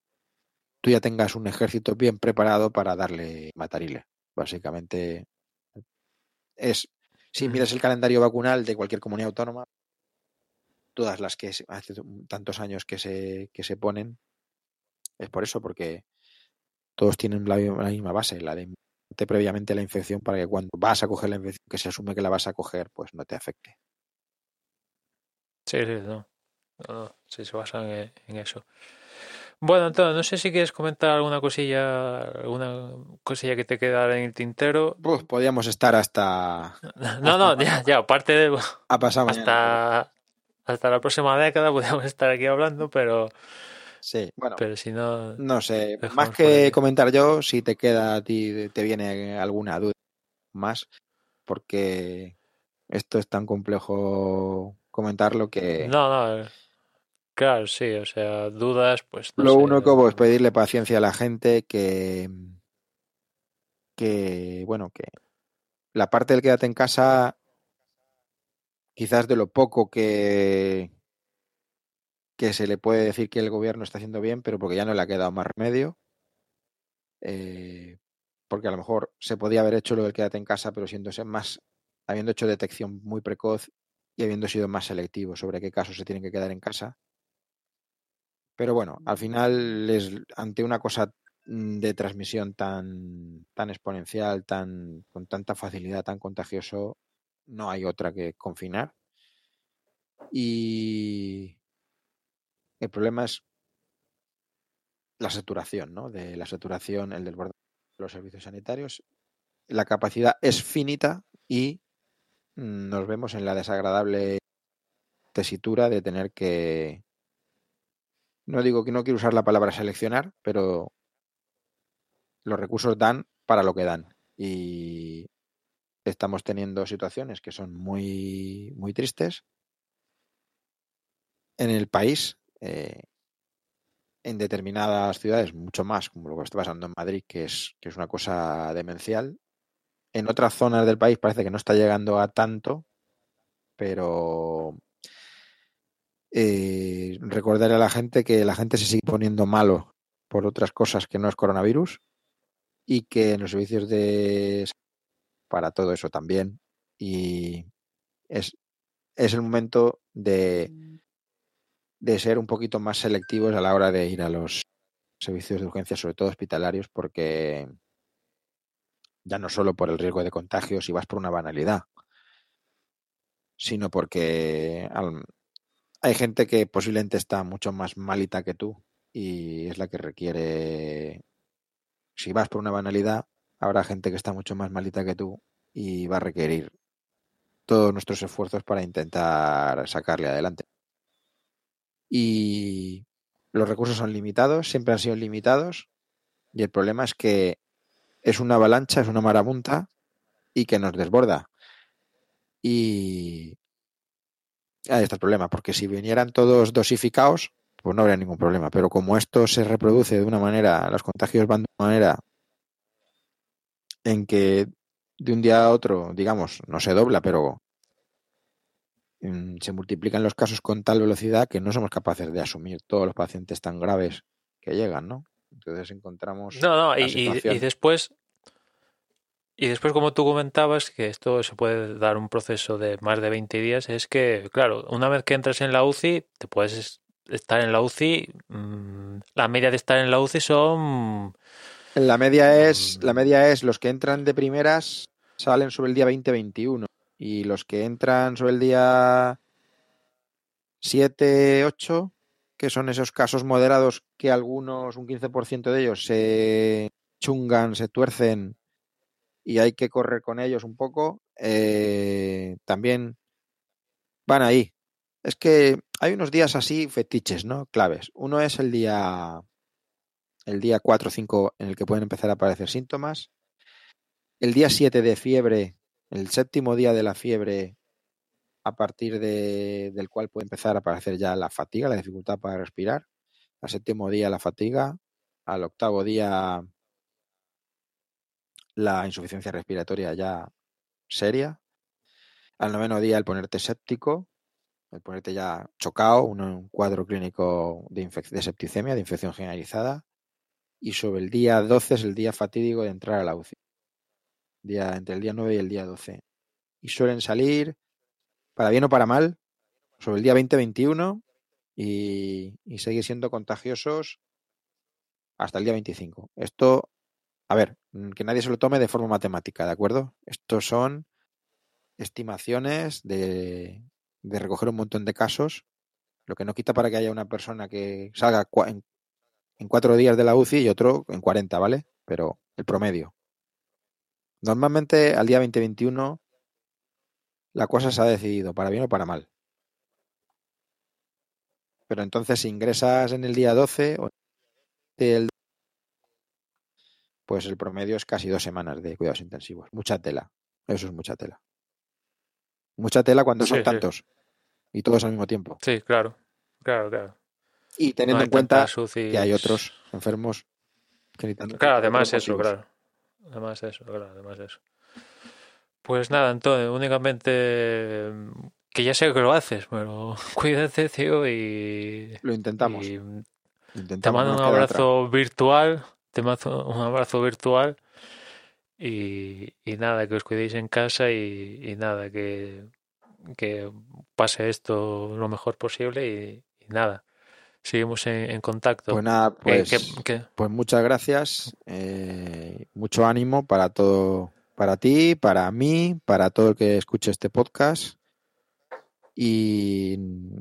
[SPEAKER 2] tú ya tengas un ejército bien preparado para darle matarile. Básicamente es, si miras el calendario vacunal de cualquier comunidad autónoma, todas las que hace tantos años que se, que se ponen, es por eso, porque todos tienen la, la misma base, la de inmunizarte previamente la infección para que cuando vas a coger la infección, que se asume que la vas a coger, pues no te afecte.
[SPEAKER 1] Sí, sí, no. No, no, sí, se basan en, en eso. Bueno, entonces, no sé si quieres comentar alguna cosilla, alguna cosilla que te queda en el tintero.
[SPEAKER 2] Pues podríamos estar hasta
[SPEAKER 1] No, no, ya, ya, aparte de
[SPEAKER 2] a pasar mañana.
[SPEAKER 1] hasta, hasta la próxima década podríamos estar aquí hablando, pero,
[SPEAKER 2] Sí, bueno,
[SPEAKER 1] pero si no,
[SPEAKER 2] no sé, más que comentar yo, si te queda a ti, te viene alguna duda más, porque esto es tan complejo comentarlo que
[SPEAKER 1] No, no, claro, sí, o sea, dudas, pues no
[SPEAKER 2] lo
[SPEAKER 1] sé.
[SPEAKER 2] único es pedirle paciencia a la gente que, que, bueno, que la parte del quédate en casa, quizás de lo poco que, que se le puede decir que el gobierno está haciendo bien, pero porque ya no le ha quedado más remedio. Eh, porque a lo mejor se podía haber hecho lo del quédate en casa, pero siéndose más, habiendo hecho detección muy precoz y habiendo sido más selectivo sobre qué casos se tienen que quedar en casa. Pero bueno, al final, es, ante una cosa mm, de transmisión tan, tan exponencial, tan, con tanta facilidad, tan contagioso, no hay otra que confinar. Y el problema es la saturación, ¿no? De la saturación, el del borde de los servicios sanitarios. La capacidad es finita y nos vemos en la desagradable tesitura de tener que, no digo que no quiero usar la palabra seleccionar, pero los recursos dan para lo que dan. Y estamos teniendo situaciones que son muy, muy tristes. En el país, eh, en determinadas ciudades, mucho más, como lo que está pasando en Madrid, que es, que es una cosa demencial. En otras zonas del país parece que no está llegando a tanto, pero eh, recordarle a la gente que la gente se sigue poniendo malo por otras cosas que no es coronavirus y que en los servicios de para todo eso también y es, es el momento de, de ser un poquito más selectivos a la hora de ir a los servicios de urgencia, sobre todo hospitalarios, porque ya no solo por el riesgo de contagio si vas por una banalidad, sino porque hay gente que posiblemente está mucho más malita que tú y es la que requiere, si vas por una banalidad, habrá gente que está mucho más malita que tú y va a requerir todos nuestros esfuerzos para intentar sacarle adelante. Y los recursos son limitados, siempre han sido limitados y el problema es que es una avalancha, es una marabunta y que nos desborda. Y ahí está el problema, porque si vinieran todos dosificados, pues no habría ningún problema. Pero como esto se reproduce de una manera, los contagios van de una manera en que de un día a otro, digamos, no se dobla, pero mm, se multiplican los casos con tal velocidad que no somos capaces de asumir todos los pacientes tan graves que llegan, ¿no? Entonces encontramos.
[SPEAKER 1] No, no, y, y, después. Y después, como tú comentabas, que esto se puede dar un proceso de más de 20 días, es que, claro, una vez que entras en la UCI, te puedes estar en la UCI. Mm, la media de estar en la UCI son.
[SPEAKER 2] La media es, la media es los que entran de primeras salen sobre el día 20-21 y los que entran sobre el día 7-8, que son esos casos moderados que algunos, un 15% de ellos, se chungan, se tuercen y hay que correr con ellos un poco, eh, también van ahí. Es que hay unos días así fetiches, ¿no? Claves. Uno es el día el día 4 o 5 en el que pueden empezar a aparecer síntomas. El día 7 de fiebre, el séptimo día de la fiebre, a partir de, del cual puede empezar a aparecer ya la fatiga, la dificultad para respirar. Al séptimo día la fatiga. Al octavo día la insuficiencia respiratoria ya seria. Al noveno día el ponerte séptico, el ponerte ya chocado, un cuadro clínico de, de septicemia, de infección generalizada. Y sobre el día 12 es el día fatídico de entrar a la UCI día, entre el día 9 y el día 12. Y suelen salir, para bien o para mal, sobre el día 20-21 y, y seguir siendo contagiosos hasta el día 25. Esto, a ver, mm, que nadie se lo tome de forma matemática, ¿de acuerdo? Estos son estimaciones de, de recoger un montón de casos, lo que no quita para que haya una persona que salga en cuatro días de la UCI y otro en 40, ¿vale? Pero el promedio. Normalmente al día 2021 la cosa se ha decidido, para bien o para mal. Pero entonces si ingresas en el día 12 pues el promedio es casi dos semanas de cuidados intensivos. Mucha tela. Eso es mucha tela. Mucha tela cuando son tantos. Y todos al mismo tiempo.
[SPEAKER 1] Sí, claro. Claro, claro.
[SPEAKER 2] Y teniendo en cuenta que hay otros enfermos
[SPEAKER 1] que Claro, además eso, claro. Además eso, claro, además eso. Pues nada, Antonio, únicamente mm, que ya sé que lo haces, pero cuídate, tío, y...
[SPEAKER 2] Lo intentamos.
[SPEAKER 1] te mando un abrazo virtual, te mando un abrazo virtual y, y, nada, que os cuidéis en casa y, nada, que, que pase esto lo mejor posible y, nada, seguimos en, contacto.
[SPEAKER 2] Pues nada, pues, pues muchas gracias, eh, mucho ánimo para todo, para ti, para mí, para todo el que escuche este podcast. Y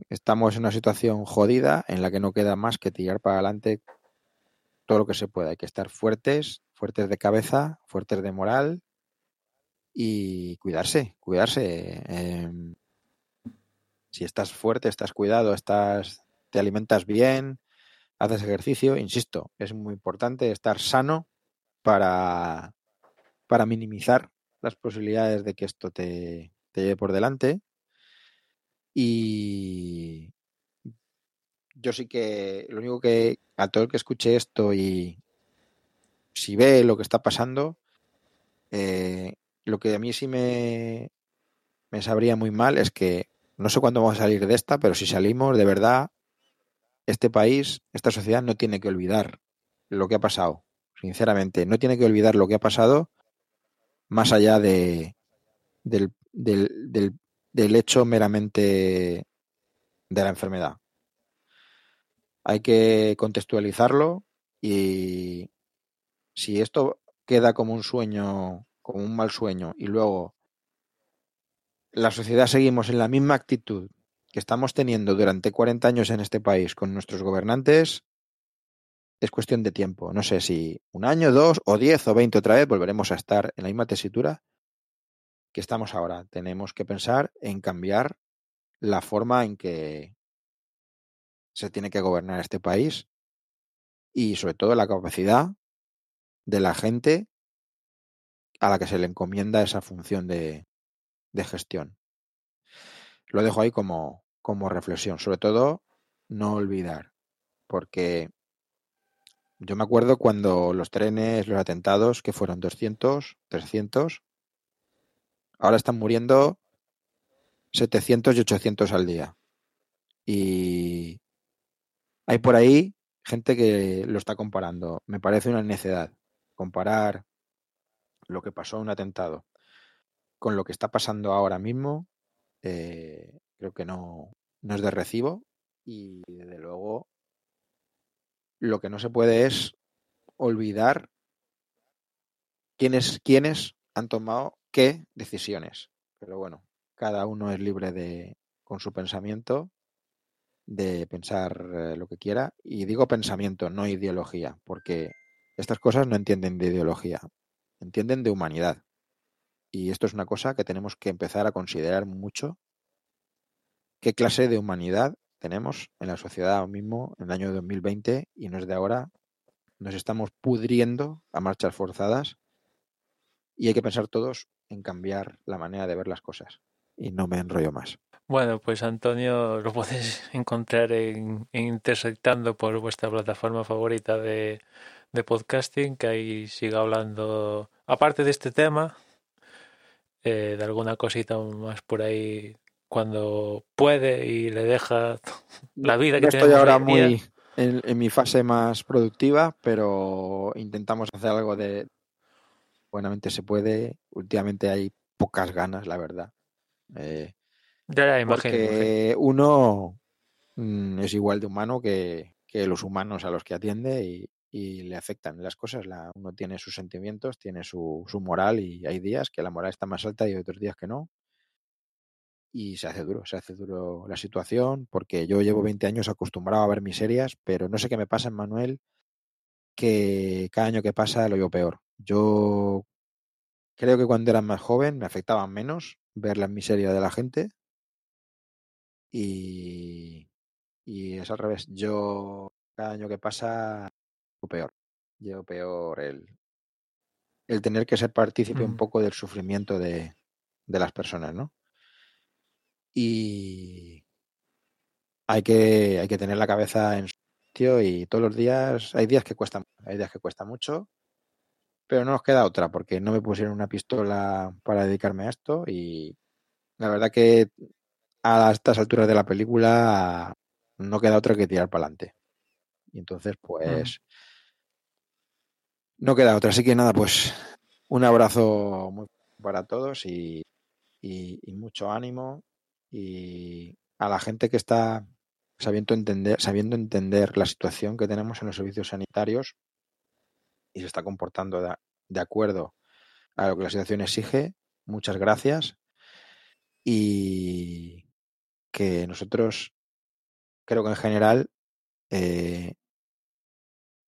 [SPEAKER 2] estamos en una situación jodida en la que no queda más que tirar para adelante todo lo que se pueda. Hay que estar fuertes, fuertes de cabeza, fuertes de moral y cuidarse, cuidarse. Em, si estás fuerte, estás cuidado, estás te alimentas bien, haces ejercicio, insisto, es muy importante estar sano para, para minimizar las posibilidades de que esto te, lleve por delante. Y yo sí que, lo único que a todo el que escuche esto y si ve lo que está pasando, eh, lo que a mí sí me, me sabría muy mal es que no sé cuándo vamos a salir de esta, pero si salimos, de verdad, este país, esta sociedad no tiene que olvidar lo que ha pasado. Sinceramente, no tiene que olvidar lo que ha pasado más allá de, del, del, hecho meramente de la enfermedad. Hay que contextualizarlo y si esto queda como un sueño, como un mal sueño, y luego la sociedad seguimos en la misma actitud que estamos teniendo durante 40 años en este país con nuestros gobernantes, es cuestión de tiempo. No sé si un año, dos, o diez, o veinte otra vez volveremos a estar en la misma tesitura que estamos ahora. Tenemos que pensar en cambiar la forma en que se tiene que gobernar este país y sobre todo la capacidad de la gente a la que se le encomienda esa función de, de gestión. Lo dejo ahí como, como reflexión. Sobre todo, no olvidar, porque yo me acuerdo cuando los trenes, los atentados, que fueron 200, 300, ahora están muriendo 700 y 800 al día. Y hay por ahí gente que lo está comparando. Me parece una necedad comparar lo que pasó en un atentado con lo que está pasando ahora mismo. Eh, creo que no, no es de recibo y desde luego lo que no se puede es olvidar quiénes, quiénes han tomado qué decisiones. Pero bueno, cada uno es libre de, con su pensamiento, de pensar eh, lo que quiera. Y digo pensamiento, no ideología, porque estas cosas no entienden de ideología, entienden de humanidad. Y esto es una cosa que tenemos que empezar a considerar mucho. ¿Qué clase de humanidad tenemos en la sociedad ahora mismo, en el año 2020, y no es de ahora? Nos estamos pudriendo a marchas forzadas y hay que pensar todos en cambiar la manera de ver las cosas. Y no me enrollo más.
[SPEAKER 1] Bueno, pues Antonio lo podéis encontrar en, en Intersectando por vuestra plataforma favorita de, de podcasting, que ahí siga hablando, aparte de este tema, eh, de alguna cosita más por ahí cuando puede y le deja la vida que
[SPEAKER 2] Yo estoy ahora muy en, en, mi fase más productiva, pero intentamos hacer algo de buenamente se puede. Últimamente hay pocas ganas, la verdad. Eh,
[SPEAKER 1] ya la imagino,
[SPEAKER 2] porque uno mm, es igual de humano que, que, los humanos a los que atiende y, y le afectan las cosas. La, uno tiene sus sentimientos, tiene su, su, moral y hay días que la moral está más alta y otros días que no. Y se hace duro, se hace duro la situación porque yo llevo 20 años acostumbrado a ver miserias, pero no sé qué me pasa en Manuel que cada año que pasa lo veo peor. Yo creo que cuando era más joven me afectaba menos ver la miseria de la gente y, y es al revés. Yo cada año que pasa peor. Llevo peor el, el tener que ser partícipe mm. un poco del sufrimiento de, de, las personas, ¿no? Y hay que, hay que tener la cabeza en su sitio y todos los días, hay días que cuesta, hay días que cuesta mucho, pero no nos queda otra porque no me pusieron una pistola para dedicarme a esto y la verdad que a estas alturas de la película no queda otra que tirar para adelante. Y entonces, pues, mm. No queda otra. Así que nada, pues un abrazo muy para todos y, mucho ánimo. Y a la gente que está sabiendo entender, sabiendo entender la situación que tenemos en los servicios sanitarios y se está comportando de, de acuerdo a lo que la situación exige, muchas gracias. Y que nosotros creo que en general eh,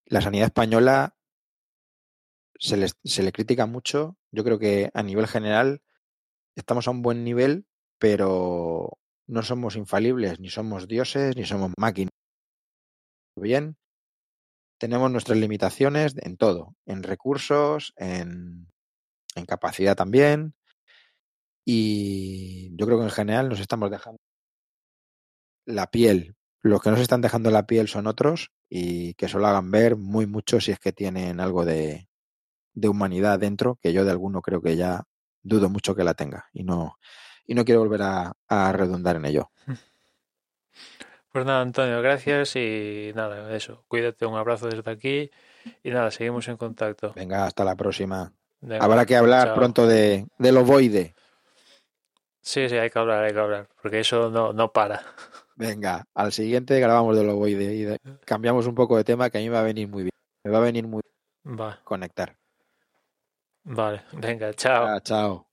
[SPEAKER 2] la sanidad española se le, se le critica mucho. Yo creo que a nivel general estamos a un buen nivel, pero no somos infalibles, ni somos dioses, ni somos máquinas. Bien, tenemos nuestras limitaciones en todo, en recursos, en, en capacidad también. Y yo creo que en general nos estamos dejando la piel. Los que nos están dejando la piel son otros y que solo hagan ver muy mucho si es que tienen algo de, de humanidad dentro, que yo de alguno creo que ya dudo mucho que la tenga y no, y no quiero volver a, a redundar en ello.
[SPEAKER 1] Pues nada, Antonio, gracias y nada, eso, cuídate, un abrazo desde aquí y nada, seguimos en contacto.
[SPEAKER 2] Venga, hasta la próxima.
[SPEAKER 1] Venga,
[SPEAKER 2] Habrá que hablar
[SPEAKER 1] chao.
[SPEAKER 2] pronto de, del ovoide.
[SPEAKER 1] Sí, sí, hay que hablar, hay que hablar, porque eso no, no para.
[SPEAKER 2] Venga, al siguiente grabamos del ovoide y de- cambiamos un poco de tema que a mí me va a venir muy bien. Me va a venir muy bien
[SPEAKER 1] Va,
[SPEAKER 2] conectar.
[SPEAKER 1] Vale, venga, chao.
[SPEAKER 2] Chao.